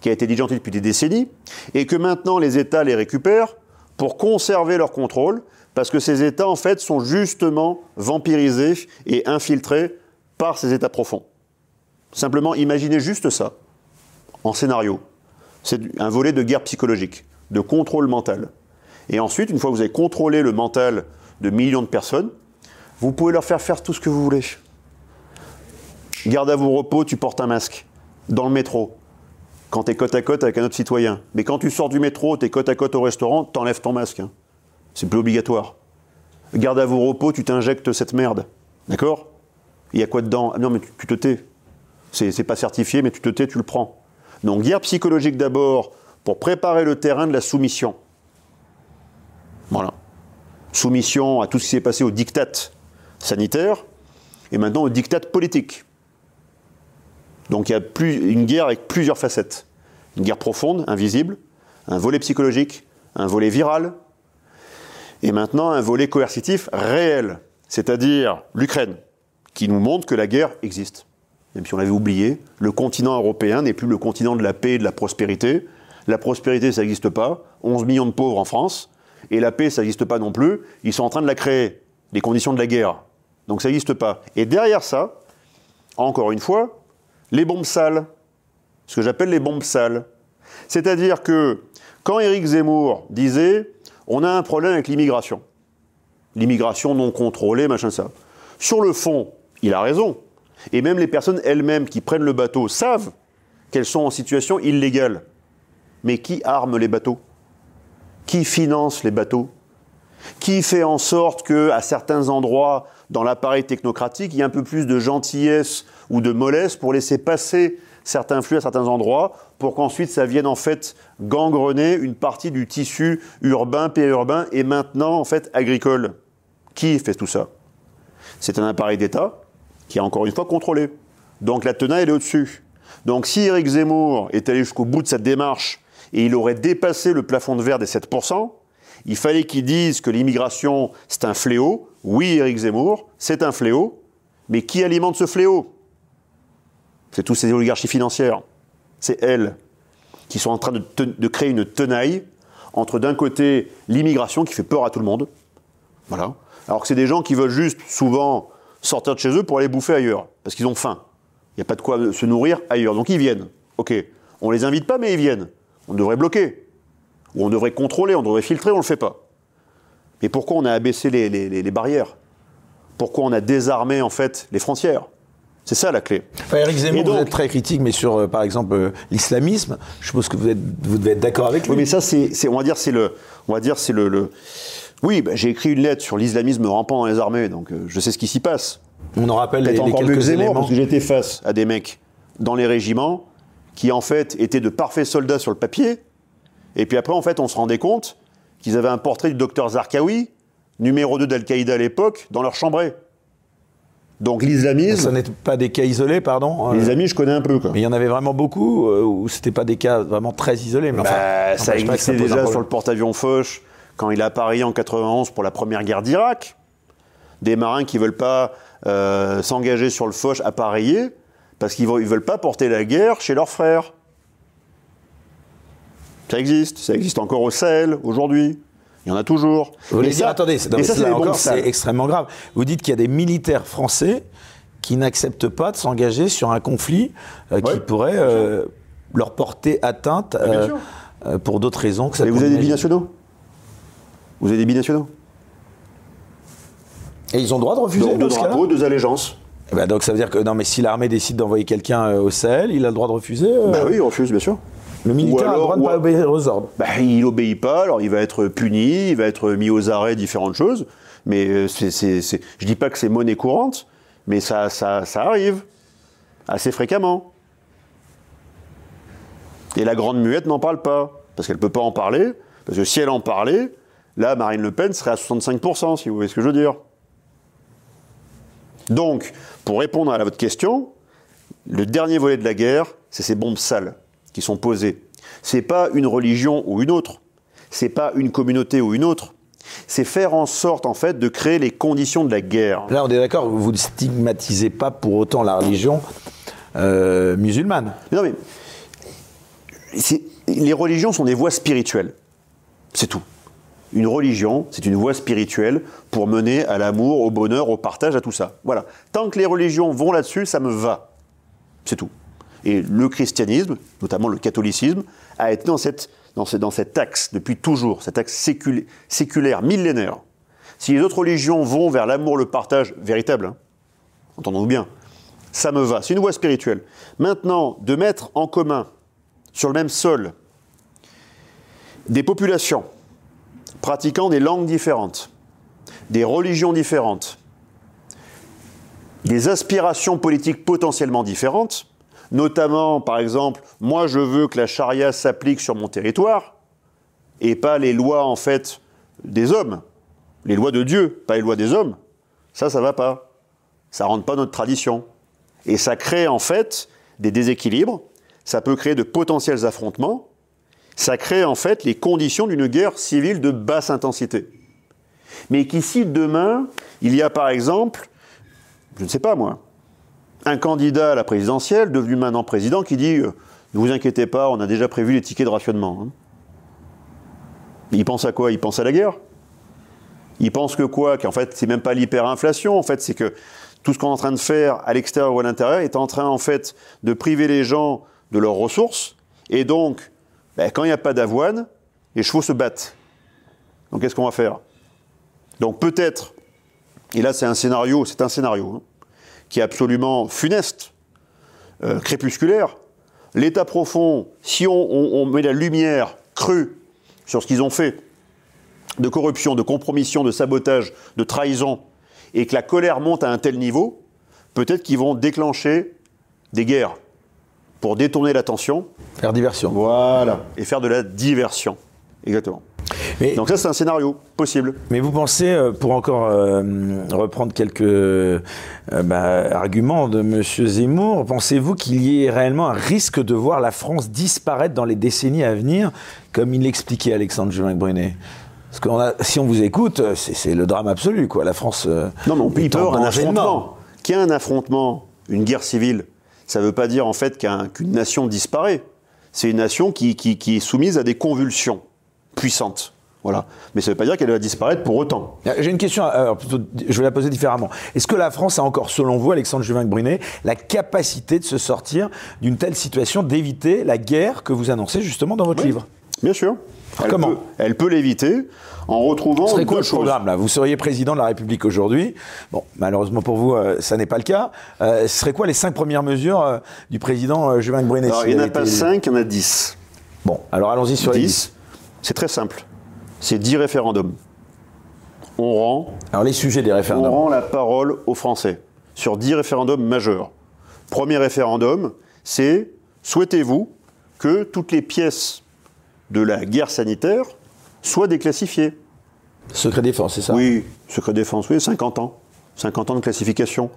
S2: qui a été diligentée depuis des décennies, et que maintenant les États les récupèrent pour conserver leur contrôle, parce que ces États, en fait, sont justement vampirisés et infiltrés par ces États profonds. Simplement, imaginez juste ça, en scénario. C'est un volet de guerre psychologique, de contrôle mental. Et ensuite, une fois que vous avez contrôlé le mental de millions de personnes, vous pouvez leur faire faire tout ce que vous voulez. Garde à vos repos, tu portes un masque. Dans le métro. Quand tu es côte à côte avec un autre citoyen. Mais quand tu sors du métro, tu es côte à côte au restaurant, t'enlèves ton masque. Hein. C'est plus obligatoire. Garde à vos repos, tu t'injectes cette merde. D'accord? Il y a quoi dedans? Non, mais tu, te tais. C'est pas certifié, mais tu te tais, tu le prends. Donc, guerre psychologique d'abord, pour préparer le terrain de la soumission. Voilà. Soumission à tout ce qui s'est passé au diktat sanitaire et maintenant au diktat politique. Donc il y a plus, une guerre avec plusieurs facettes. Une guerre profonde, invisible, un volet psychologique, un volet viral, et maintenant un volet coercitif réel, c'est-à-dire l'Ukraine, qui nous montre que la guerre existe. Même si on l'avait oublié, le continent européen n'est plus le continent de la paix et de la prospérité. La prospérité, ça n'existe pas. 11 millions de pauvres en France. Et la paix, ça n'existe pas non plus. Ils sont en train de la créer, les conditions de la guerre. Donc ça n'existe pas. Et derrière ça, encore une fois, les bombes sales. Ce que j'appelle les bombes sales. C'est-à-dire que quand Éric Zemmour disait on a un problème avec l'immigration, l'immigration non contrôlée, machin ça. Sur le fond, il a raison. Et même les personnes elles-mêmes qui prennent le bateau savent qu'elles sont en situation illégale. Mais qui arme les bateaux? Qui finance les bateaux? Qui fait en sorte que, à certains endroits, dans l'appareil technocratique, il y a un peu plus de gentillesse ou de mollesse pour laisser passer certains flux à certains endroits, pour qu'ensuite ça vienne en fait gangrener une partie du tissu urbain, périurbain et maintenant en fait agricole. Qui fait tout ça? C'est un appareil d'État qui est encore une fois contrôlé. Donc la tenaille est au-dessus. Donc si Eric Zemmour est allé jusqu'au bout de cette démarche et il aurait dépassé le plafond de verre des 7%, il fallait qu'il dise que l'immigration c'est un fléau, oui, Éric Zemmour, c'est un fléau, mais qui alimente ce fléau? C'est toutes ces oligarchies financières. C'est elles qui sont en train de, créer une tenaille entre d'un côté l'immigration qui fait peur à tout le monde, voilà, alors que c'est des gens qui veulent juste souvent sortir de chez eux pour aller bouffer ailleurs, parce qu'ils ont faim. Il n'y a pas de quoi se nourrir ailleurs. Donc ils viennent. Ok, on les invite pas, mais ils viennent. On devrait bloquer. Ou on devrait contrôler, on devrait filtrer, on ne le fait pas. Et pourquoi on a abaissé les, barrières? Pourquoi on a désarmé en fait les frontières? C'est ça la clé.
S1: Enfin, Eric Zemmour, vous êtes très critique, mais sur, euh, par exemple, euh, l'islamisme, je suppose que vous, êtes, vous devez être d'accord avec lui.
S2: Oui, mais ça, c'est, on va dire, c'est le, on va dire, c'est le, Oui, bah, j'ai écrit une lettre sur l'islamisme rampant dans les armées, donc euh, je sais ce qui s'y passe.
S1: On en rappelle les, encore quelques Zemmour,
S2: parce que j'étais face à des mecs dans les régiments qui en fait étaient de parfaits soldats sur le papier, et puis après, en fait, on se rendait compte qu'ils avaient un portrait du docteur Zarqawi, numéro 2 d'Al-Qaïda à l'époque, dans leur chambrée. Donc l'islamisme.
S1: Ce n'est pas des cas isolés, pardon.
S2: Les amis, je connais un peu. Quoi.
S1: Mais il y en avait vraiment beaucoup, euh, ou c'était pas des cas vraiment très isolés. Mais enfin,
S2: Bah, ça
S1: pas que
S2: existait déjà sur le porte-avions Foch quand il a appareillé en 91 pour la première guerre d'Irak. Des marins qui veulent pas euh, s'engager sur le Foch appareillé parce qu'ils ne veulent pas porter la guerre chez leurs frères. Ça existe, ça existe encore au Sahel aujourd'hui. Il y en a toujours.
S1: Vous voulez dire, attendez, c'est- non,
S2: ça,
S1: là encore, extrêmement grave. Vous dites qu'il y a des militaires français qui n'acceptent pas de s'engager sur un conflit euh, qui pourrait euh, leur porter atteinte euh, pour d'autres raisons que ça
S2: Mais vous avez des binationaux? Vous avez des binationaux?
S1: Et ils ont le droit de refuser
S2: Donc deux drapeaux, deux allégeances.
S1: Eh ben, Donc ça veut dire que non, mais si l'armée décide d'envoyer quelqu'un au Sahel, il a le droit de refuser.
S2: Bah oui, il refuse, bien sûr.
S1: Le militaire
S2: Ou
S1: a le
S2: alors-
S1: droit de ne pas
S2: alors-
S1: obéir aux ordres.
S2: Bah, il obéit pas, alors il va être puni, il va être mis aux arrêts, différentes choses. Mais euh, c'est, c'est, c'est- je dis pas que c'est monnaie courante, mais ça, ça, ça arrive assez fréquemment. Et la grande muette n'en parle pas, parce qu'elle peut pas en parler, parce que si elle en parlait, là, Marine Le Pen serait à 65%, si vous voyez ce que je veux dire. Donc, pour répondre à votre question, le dernier volet de la guerre, c'est ces bombes sales qui sont posées. C'est pas une religion ou une autre. C'est pas une communauté ou une autre. C'est faire en sorte, en fait, de créer les conditions de la guerre.
S1: Là, on est d'accord, vous ne stigmatisez pas pour autant la religion euh, musulmane.
S2: Non, mais les religions sont des voies spirituelles. C'est tout. Une religion, c'est une voie spirituelle pour mener à l'amour, au bonheur, au partage, à tout ça. Voilà. Tant que les religions vont là-dessus, ça me va. C'est tout. Et le christianisme, notamment le catholicisme, a été dans, cette, dans, axe depuis toujours, cet axe sécul- séculaire, millénaire. Si les autres religions vont vers l'amour, le partage véritable, hein, entendons-nous bien, ça me va. C'est une voie spirituelle. Maintenant, de mettre en commun, sur le même sol, des populations pratiquant des langues différentes, des religions différentes, des aspirations politiques potentiellement différentes, notamment, par exemple, moi je veux que la charia s'applique sur mon territoire, et pas les lois, en fait, des hommes, les lois de Dieu, pas les lois des hommes, ça, ça va pas. Ça rentre pas notre tradition. Et ça crée, en fait, des déséquilibres, ça peut créer de potentiels affrontements, ça crée, en fait, les conditions d'une guerre civile de basse intensité. Mais qu'ici, demain, il y a, par exemple, je ne sais pas moi, un candidat à la présidentielle, devenu maintenant président, qui dit euh, Ne vous inquiétez pas, on a déjà prévu les tickets de rationnement. hein. Il pense à quoi? Il pense à la guerre. Il pense que quoi? Qu'en fait, c'est même pas l'hyperinflation. En fait, c'est que tout ce qu'on est en train de faire à l'extérieur ou à l'intérieur est en train, en fait, de priver les gens de leurs ressources. Et donc, ben, quand il n'y a pas d'avoine, les chevaux se battent. Donc, qu'est-ce qu'on va faire? Donc, peut-être, et là, c'est un scénario, c'est un scénario hein, qui est absolument funeste, euh, crépusculaire. L'état profond, si on, on- on met la lumière crue sur ce qu'ils ont fait, de corruption, de compromission, de sabotage, de trahison, et que la colère monte à un tel niveau, peut-être qu'ils vont déclencher des guerres pour détourner l'attention,
S1: Faire diversion.
S2: voilà, et faire de la diversion. Exactement.
S1: Mais,
S2: Donc ça, c'est un scénario possible.
S1: mais vous pensez, euh, pour encore euh, reprendre quelques euh, bah, arguments de M. Zemmour, pensez-vous qu'il y ait réellement un risque de voir la France disparaître dans les décennies à venir, comme il l'expliquait Alexandre Juin Brunet Parce que si on vous écoute, c'est le drame absolu, quoi. La France. euh,
S2: Non, mais on peut, y avoir un affrontement. Qu'il y ait un affrontement, une guerre civile, ça ne veut pas dire en fait qu'un- qu'une nation disparaît. C'est une nation qui, qui- qui est soumise à des convulsions puissantes. Voilà. Mais ça ne veut pas dire qu'elle va disparaître pour autant.
S1: Euh, J'ai une question, alors plutôt, je vais la poser différemment. Est-ce que la France a encore, selon vous, Alexandre Juvin-Brunet, la capacité de se sortir d'une telle situation, d'éviter la guerre que vous annoncez justement dans votre
S2: Oui.
S1: livre?
S2: Bien sûr. Elle
S1: Comment
S2: peut, Elle peut l'éviter en retrouvant
S1: Ce serait quoi le programme là? Vous seriez président de la République aujourd'hui. Bon, malheureusement pour vous, euh, ça n'est pas le cas. Euh, ce serait quoi les cinq premières mesures euh, du président euh, Juvin-Brunet
S2: Alors, il n'y en a pas
S1: été-
S2: cinq, il y en a dix.
S1: Bon, alors allons-y sur les
S2: 10,
S1: dix.
S2: C'est très simple. C'est dix référendums. On rend
S1: Alors les sujets des
S2: On
S1: référendums.
S2: rend la parole aux Français sur dix référendums majeurs. Premier référendum, c'est souhaitez-vous que toutes les pièces de la guerre sanitaire soient déclassifiées?
S1: Secret défense, c'est ça?
S2: Oui, secret défense, oui, 50 ans. 50 ans de classification.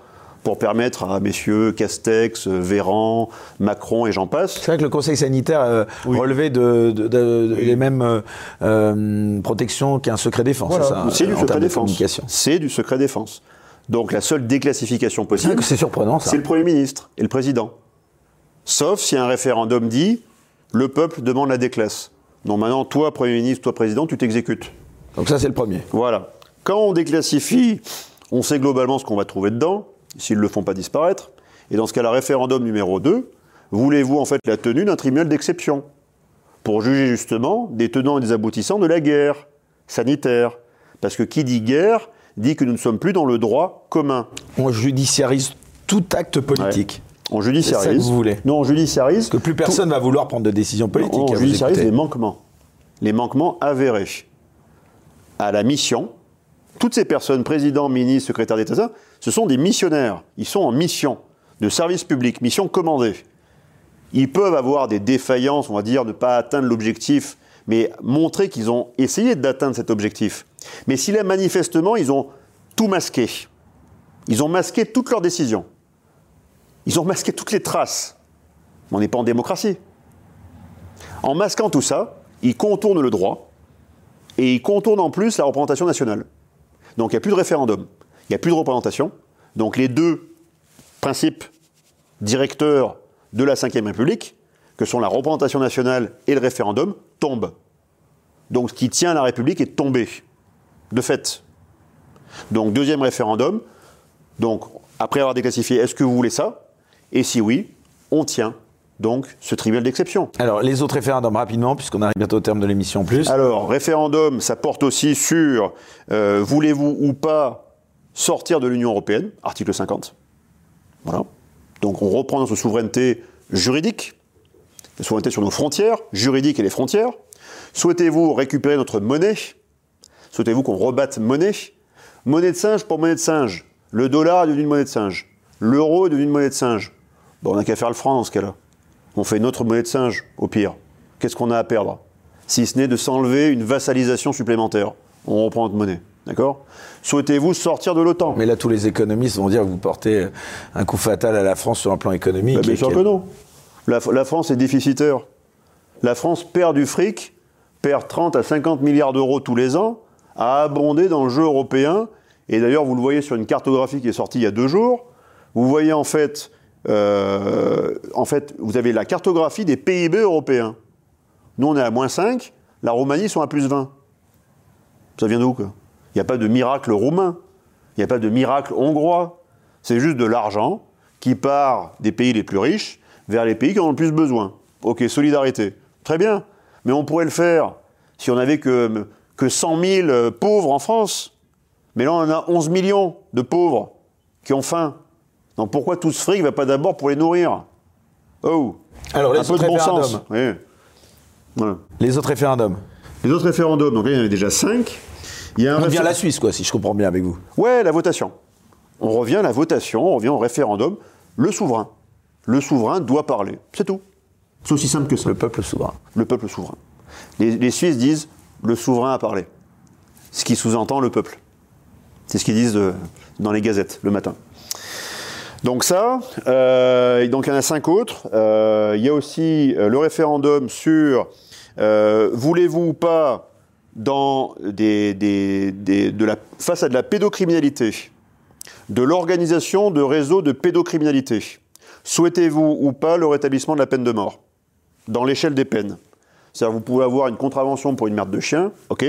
S2: Pour permettre à messieurs Castex, Véran, Macron et j'en passe.
S1: C'est vrai que le Conseil sanitaire euh, relevait de, de- de- de- les mêmes euh, euh, protections qu'un secret défense.
S2: Voilà.
S1: c'est
S2: du
S1: en
S2: secret défense. C'est du secret défense. Donc la seule déclassification possible,
S1: c'est surprenant ça.
S2: c'est le Premier ministre et le Président. Sauf si un référendum dit le peuple demande la déclasse. Donc maintenant, toi, Premier ministre, toi, Président, tu t'exécutes.
S1: Donc ça c'est le premier.
S2: Voilà. Quand on déclassifie, on sait globalement ce qu'on va trouver dedans, s'ils ne le font pas disparaître. Et dans ce cas-là, référendum numéro 2, voulez-vous en fait la tenue d'un tribunal d'exception pour juger justement des tenants et des aboutissants de la guerre sanitaire? Parce que qui dit guerre dit que nous ne sommes plus dans le droit commun.
S1: On judiciarise tout acte politique.
S2: On judiciarise.
S1: C'est ça que vous voulez.
S2: Non, on judiciarise.
S1: Parce que plus personne va vouloir prendre de décisions politiques.
S2: On
S1: vous
S2: judiciarise les manquements. Les manquements avérés à la mission. Toutes ces personnes, présidents, ministres, secrétaires d'État, ce sont des missionnaires. Ils sont en mission de service public, mission commandée. Ils peuvent avoir des défaillances, on va dire, ne pas atteindre l'objectif, mais montrer qu'ils ont essayé d'atteindre cet objectif. Mais si là, manifestement, ils ont tout masqué, ils ont masqué toutes leurs décisions, ils ont masqué toutes les traces, on n'est pas en démocratie. En masquant tout ça, ils contournent le droit et ils contournent en plus la représentation nationale. Donc il n'y a plus de référendum, il n'y a plus de représentation. Donc les deux principes directeurs de la Ve République, que sont la représentation nationale et le référendum, tombent. Donc ce qui tient la République est tombé, de fait. Donc deuxième référendum, donc après avoir déclassifié, est-ce que vous voulez ça? Et si oui, on tient donc ce tribunal d'exception.
S1: Alors les autres référendums rapidement, puisqu'on arrive bientôt au terme de l'émission en plus.
S2: Alors, référendum, ça porte aussi sur euh, voulez-vous ou pas sortir de l'Union européenne, article 50. Voilà. Donc on reprend notre souveraineté juridique, la souveraineté sur nos frontières, juridiques et les frontières. Souhaitez-vous récupérer notre monnaie? Souhaitez-vous qu'on rebatte monnaie? Monnaie de singe pour monnaie de singe. Le dollar est devenu une monnaie de singe. L'euro est devenu une monnaie de singe. Bon, on n'a qu'à faire le franc dans ce cas-là. On fait notre monnaie de singe, au pire. Qu'est-ce qu'on a à perdre? Si ce n'est de s'enlever une vassalisation supplémentaire. On reprend notre monnaie. D'accord? Souhaitez-vous sortir de l'OTAN?
S1: Mais là, tous les économistes vont dire que vous portez un coup fatal à la France sur un plan économique.
S2: Bah, bien sûr que non. La, la France est déficitaire. La France perd du fric, perd 30 à 50 milliards d'euros tous les ans, à abonder dans le jeu européen. Et d'ailleurs, vous le voyez sur une cartographie qui est sortie il y a deux jours. Vous voyez en fait, euh, en fait, vous avez la cartographie des PIB européens. Nous, on est à moins 5, la Roumanie sont à plus 20. Ça vient d'où, quoi? Il n'y a pas de miracle roumain, il n'y a pas de miracle hongrois. C'est juste de l'argent qui part des pays les plus riches vers les pays qui en ont le plus besoin. Ok, solidarité. Très bien. Mais on pourrait le faire si on n'avait que, que 100 000 euh, pauvres en France. Mais là, on a 11 millions de pauvres qui ont faim. Donc pourquoi tout ce fric ne va pas d'abord pour les nourrir? Oh
S1: Alors, les
S2: Un peu
S1: autres
S2: de bon
S1: référendums.
S2: sens. Oui. Voilà.
S1: Les autres référendums.
S2: Les autres référendums, donc là, il y en avait déjà 5. Il y a un
S1: On revient à la Suisse, quoi, si je comprends bien avec vous.
S2: Ouais, la votation. On revient à la votation, on revient au référendum. Le souverain. Le souverain doit parler. C'est tout. C'est aussi simple que ça.
S1: Le peuple souverain.
S2: Le peuple souverain. Les, les Suisses disent le souverain a parlé. Ce qui sous-entend le peuple. C'est ce qu'ils disent euh, dans les gazettes le matin. Donc ça, euh, et donc il y en a cinq autres. Euh, il y a aussi le référendum sur euh, voulez-vous ou pas dans des, des- des- de la, face à de la pédocriminalité, de l'organisation de réseaux de pédocriminalité, souhaitez-vous ou pas le rétablissement de la peine de mort? Dans l'échelle des peines C'est-à-dire vous pouvez avoir une contravention pour une merde de chien, ok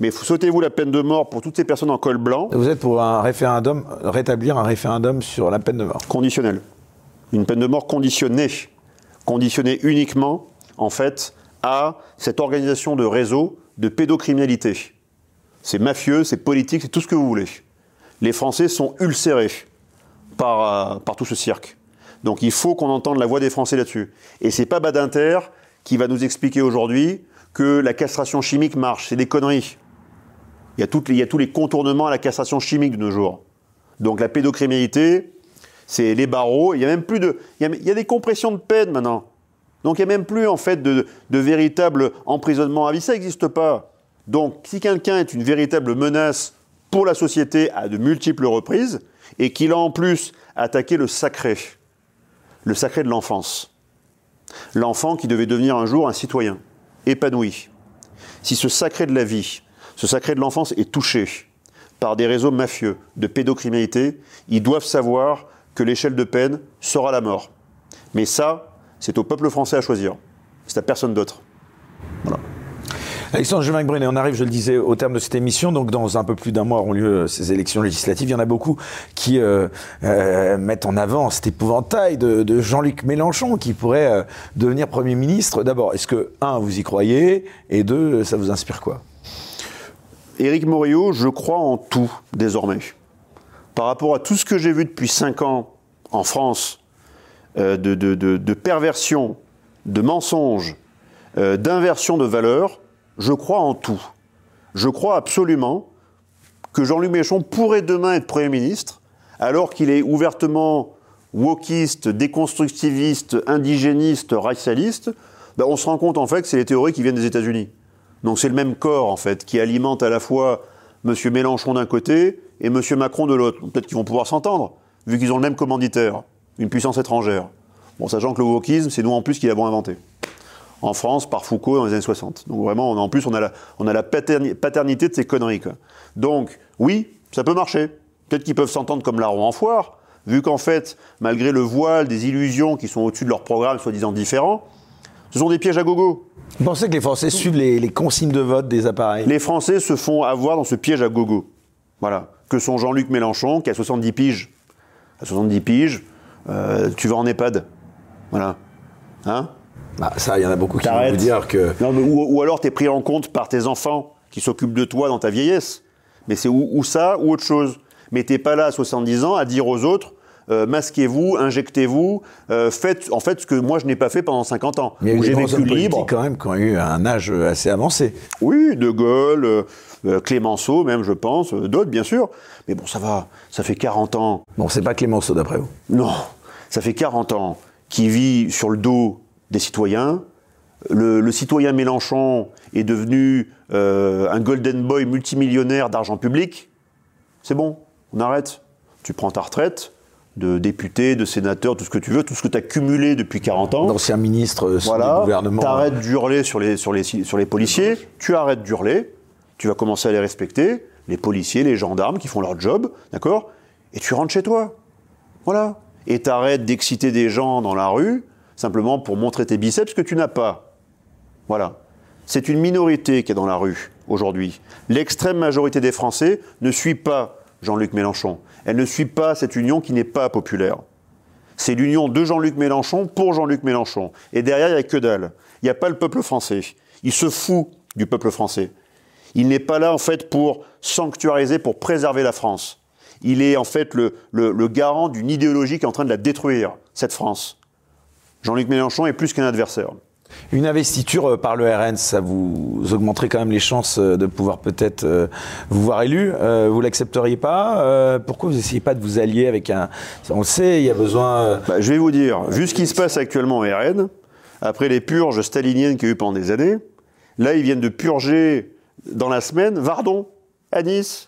S2: mais souhaitez-vous la peine de mort pour toutes ces personnes en col blanc?
S1: Vous êtes pour un référendum, rétablir un référendum sur la peine de mort.
S2: conditionnelle. Une peine de mort conditionnée. Conditionnée uniquement, en fait, à cette organisation de réseau de pédocriminalité. C'est mafieux, c'est politique, c'est tout ce que vous voulez. Les Français sont ulcérés par, euh, par tout ce cirque. Donc il faut qu'on entende la voix des Français là-dessus. Et c'est pas Badinter qui va nous expliquer aujourd'hui que la castration chimique marche. C'est des conneries. Il y, a il y a tous les contournements à la castration chimique de nos jours. Donc la pédocriminalité, c'est les barreaux. Il y a même plus de, il y a des compressions de peine maintenant. Donc il n'y a même plus en fait de, véritable emprisonnement à vie. Ça n'existe pas. Donc si quelqu'un est une véritable menace pour la société à de multiples reprises et qu'il a en plus attaquer le sacré, le sacré de l'enfance. L'enfant qui devait devenir un jour un citoyen, épanoui. Si ce sacré de la vie, ce sacré de l'enfance est touché par des réseaux mafieux de pédocriminalité, ils doivent savoir que l'échelle de peine sera la mort. Mais ça, c'est au peuple français à choisir. C'est à personne d'autre. Voilà.
S1: Alexandre Jumac Brunet, on arrive, je le disais, au terme de cette émission. Donc, dans un peu plus d'un mois auront lieu euh, ces élections législatives. Il y en a beaucoup qui euh, euh, mettent en avant cet épouvantail de, Jean-Luc Mélenchon qui pourrait devenir Premier ministre. D'abord, est-ce que, un, vous y croyez? Et deux, ça vous inspire quoi?
S2: Éric Morillo, je crois en tout désormais. Par rapport à tout ce que j'ai vu depuis cinq ans en France, de, de, perversion, de mensonges, d'inversion de valeurs, je crois en tout. Je crois absolument que Jean-Luc Mélenchon pourrait demain être Premier ministre, alors qu'il est ouvertement wokiste, déconstructiviste, indigéniste, racialiste. Ben on se rend compte en fait que c'est les théories qui viennent des États-Unis. Donc c'est le même corps en fait qui alimente à la fois M. Mélenchon d'un côté et M. Macron de l'autre. Peut-être qu'ils vont pouvoir s'entendre, vu qu'ils ont le même commanditaire, une puissance étrangère. Bon, sachant que le wokisme, c'est nous en plus qui l'avons inventé en France par Foucault dans les années 60. Donc vraiment, en plus, on a la, on a la paternité de ces conneries. Donc, oui, ça peut marcher. Peut-être qu'ils peuvent s'entendre comme larron en foire, vu qu'en fait, malgré le voile des illusions qui sont au-dessus de leur programme, soi-disant différents, ce sont des pièges à gogo.
S1: Vous pensez que les Français suivent les, consignes de vote des appareils?
S2: Les Français se font avoir dans ce piège à gogo. Voilà. Que sont Jean-Luc Mélenchon, qui a 70 piges. À 70 piges, euh, tu vas en EHPAD. Voilà. Hein
S1: bah, ça, il y en a beaucoup qui vont vous dire que.
S2: ou, alors, tu es pris en compte par tes enfants qui s'occupent de toi dans ta vieillesse. Mais c'est ou, ça ou autre chose. Mais t'es pas là à 70 ans à dire aux autres euh, masquez-vous, injectez-vous, euh, faites en fait ce que moi je n'ai pas fait pendant 50 ans.
S1: Mais j'ai vécu libre. quand même qui ont eu un âge assez avancé.
S2: Oui, De Gaulle, euh, Clémenceau même, je pense, d'autres bien sûr. Mais bon, ça va, ça fait 40 ans.
S1: Bon, c'est pas Clémenceau d'après vous?
S2: Non, ça fait 40 ans qui vit sur le dos des citoyens. Le, citoyen Mélenchon est devenu euh, un golden boy multimillionnaire d'argent public. C'est bon, on arrête. Tu prends ta retraite de député, de sénateur, tout ce que tu veux, tout ce que tu as cumulé depuis 40 ans.
S1: D'ancien ministre euh,
S2: voilà,
S1: gouvernement.
S2: Tu arrêtes d'hurler sur les, sur, les, sur les policiers, tu arrêtes d'hurler, tu vas commencer à les respecter, les policiers, les gendarmes qui font leur job, d'accord? Et tu rentres chez toi. Voilà. Et tu arrêtes d'exciter des gens dans la rue simplement pour montrer tes biceps que tu n'as pas. Voilà. C'est une minorité qui est dans la rue aujourd'hui. L'extrême majorité des Français ne suit pas Jean-Luc Mélenchon. Elle ne suit pas cette union qui n'est pas populaire. C'est l'union de Jean-Luc Mélenchon pour Jean-Luc Mélenchon. Et derrière, il n'y a que dalle. Il n'y a pas le peuple français. Il se fout du peuple français. Il n'est pas là, en fait, pour sanctuariser, pour préserver la France. Il est, en fait, le, le garant d'une idéologie qui est en train de la détruire, cette France. Jean-Luc Mélenchon est plus qu'un adversaire.
S1: Une investiture euh, par le RN, ça vous augmenterait quand même les chances euh, de pouvoir peut-être euh, vous voir élu. vous l'accepteriez pas Pourquoi vous n'essayez pas de vous allier avec un... On le sait, il y a besoin...
S2: Bah, je vais vous dire, vu ce qui se passe actuellement au RN, après les purges staliniennes qu'il y a eu pendant des années, là ils viennent de purger dans la semaine Vardon, à Nice,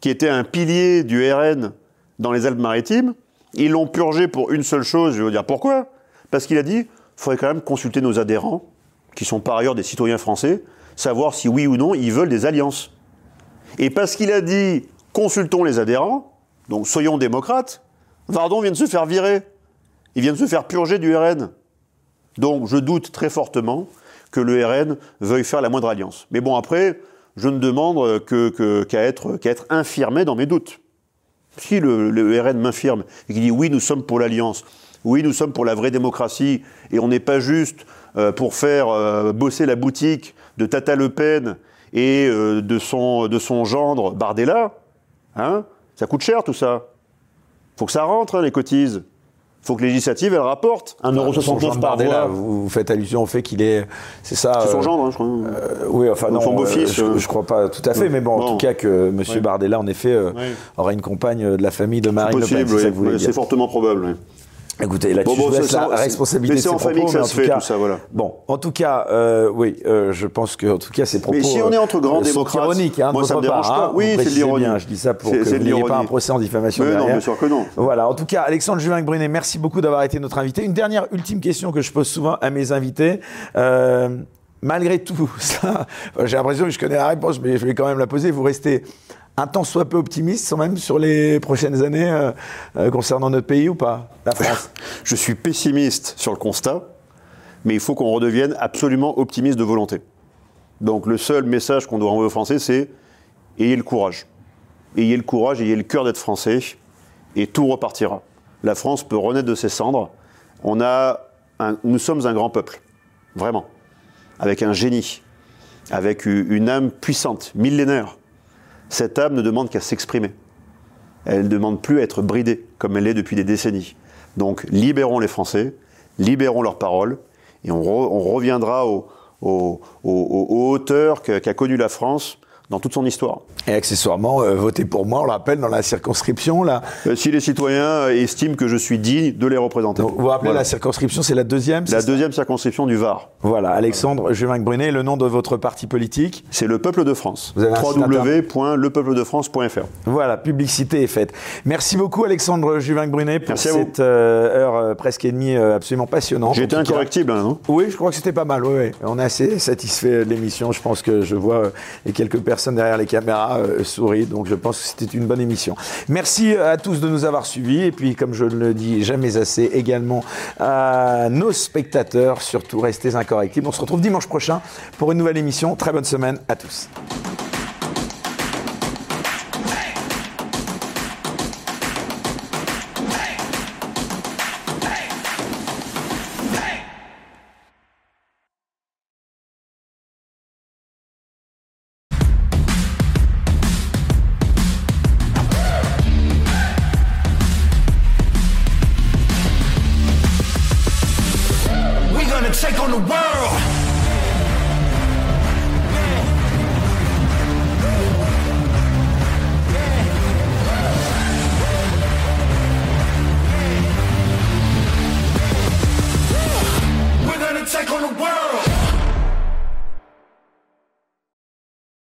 S2: qui était un pilier du RN dans les Alpes-Maritimes. Ils l'ont purgé pour une seule chose, je vais vous dire pourquoi parce qu'il a dit, il faudrait quand même consulter nos adhérents, qui sont par ailleurs des citoyens français, savoir si oui ou non ils veulent des alliances. Et parce qu'il a dit, consultons les adhérents, donc soyons démocrates, Vardon vient de se faire virer. Il vient de se faire purger du RN. Donc je doute très fortement que le RN veuille faire la moindre alliance. Mais bon, après, je ne demande qu'à être, infirmé dans mes doutes. Si le, le RN m'infirme et qu'il dit oui, nous sommes pour l'alliance, oui, nous sommes pour la vraie démocratie et on n'est pas juste euh, pour faire euh, bosser la boutique de Tata Le Pen et euh, de, son, de son gendre Bardella. Hein ça coûte cher tout ça. Faut que ça rentre, hein, les cotises faut que législative, elle rapporte
S1: 1,69€ par voix. Vous faites allusion au fait qu'il est. C'est ça.
S2: C'est son gendre, hein, je crois.
S1: oui, enfin, non. Son beau-fils. je, ne crois pas tout à fait, mais bon, en tout cas, que M. Bardella, en effet, aura une compagne de la famille de Marine Le Pen.
S2: C'est fortement probable.
S1: Écoutez, là-dessus,
S2: Bon, bon,
S1: je laisse
S2: ça,
S1: la responsabilité de
S2: en
S1: ses
S2: famille
S1: propos,
S2: que ça
S1: en
S2: se
S1: tout
S2: fait,
S1: cas-
S2: tout ça, voilà.
S1: Bon, en tout cas, euh, oui, euh, je pense que, en tout cas, ces propos.
S2: Mais si on est entre grands
S1: euh,
S2: démocrates,
S1: hein,
S2: moi, ça me dérange pas.
S1: hein.
S2: Oui, c'est de l'ironie.
S1: Je dis ça pour que vous n'ayez pas un procès en diffamation
S2: Mais non,
S1: derrière.
S2: bien sûr que non.
S1: Voilà. En tout cas, Alexandre Juvin Brunet, merci beaucoup d'avoir été notre invité. Une dernière, ultime question que je pose souvent à mes invités. Euh, malgré tout ça, j'ai l'impression que je connais la réponse, mais je vais quand même la poser. Vous restez un tant soit peu optimiste, quand même, sur les prochaines années euh, euh, concernant notre pays ou pas La France.
S2: Je suis pessimiste sur le constat, mais il faut qu'on redevienne absolument optimiste de volonté. Donc le seul message qu'on doit envoyer aux Français, c'est ayez le courage. Ayez le courage, ayez le cœur d'être français, et tout repartira. La France peut renaître de ses cendres. On a nous sommes un grand peuple, vraiment, avec un génie, avec une âme puissante, millénaire. Cette âme ne demande qu'à s'exprimer. Elle ne demande plus à être bridée, comme elle l'est depuis des décennies. Donc libérons les Français, libérons leurs paroles, et on, re- on reviendra au- au- au- au- aux hauteurs qu'a connues la France dans toute son histoire.
S1: Et accessoirement, euh, votez pour moi, on le rappelle, dans la circonscription. Là.
S2: Euh, si les citoyens euh, estiment que je suis digne de les représenter.
S1: Donc, vous rappelez,
S2: Voilà.
S1: la circonscription, c'est la deuxième
S2: La deuxième circonscription du Var,
S1: Voilà, Alexandre Juvin Brunet, le nom de votre parti politique.
S2: c'est le peuple de France.
S1: Vous avez
S2: www.lepeupledefrance.fr.
S1: Voilà, publicité est faite. Merci beaucoup Alexandre Juvin Brunet pour
S2: Merci
S1: cette euh, heure presque et demie absolument passionnante. Cas-
S2: incorrectible, hein, non?
S1: Oui, je crois que c'était pas mal. Oui, oui. On est assez satisfait de l'émission. Je pense que je vois les quelques personnes derrière les caméras euh, sourient. Donc je pense que c'était une bonne émission. Merci à tous de nous avoir suivis. Et puis, comme je ne le dis jamais assez, également à nos spectateurs. Surtout, restez incorrectibles. On se retrouve dimanche prochain pour une nouvelle émission. Très bonne semaine à tous.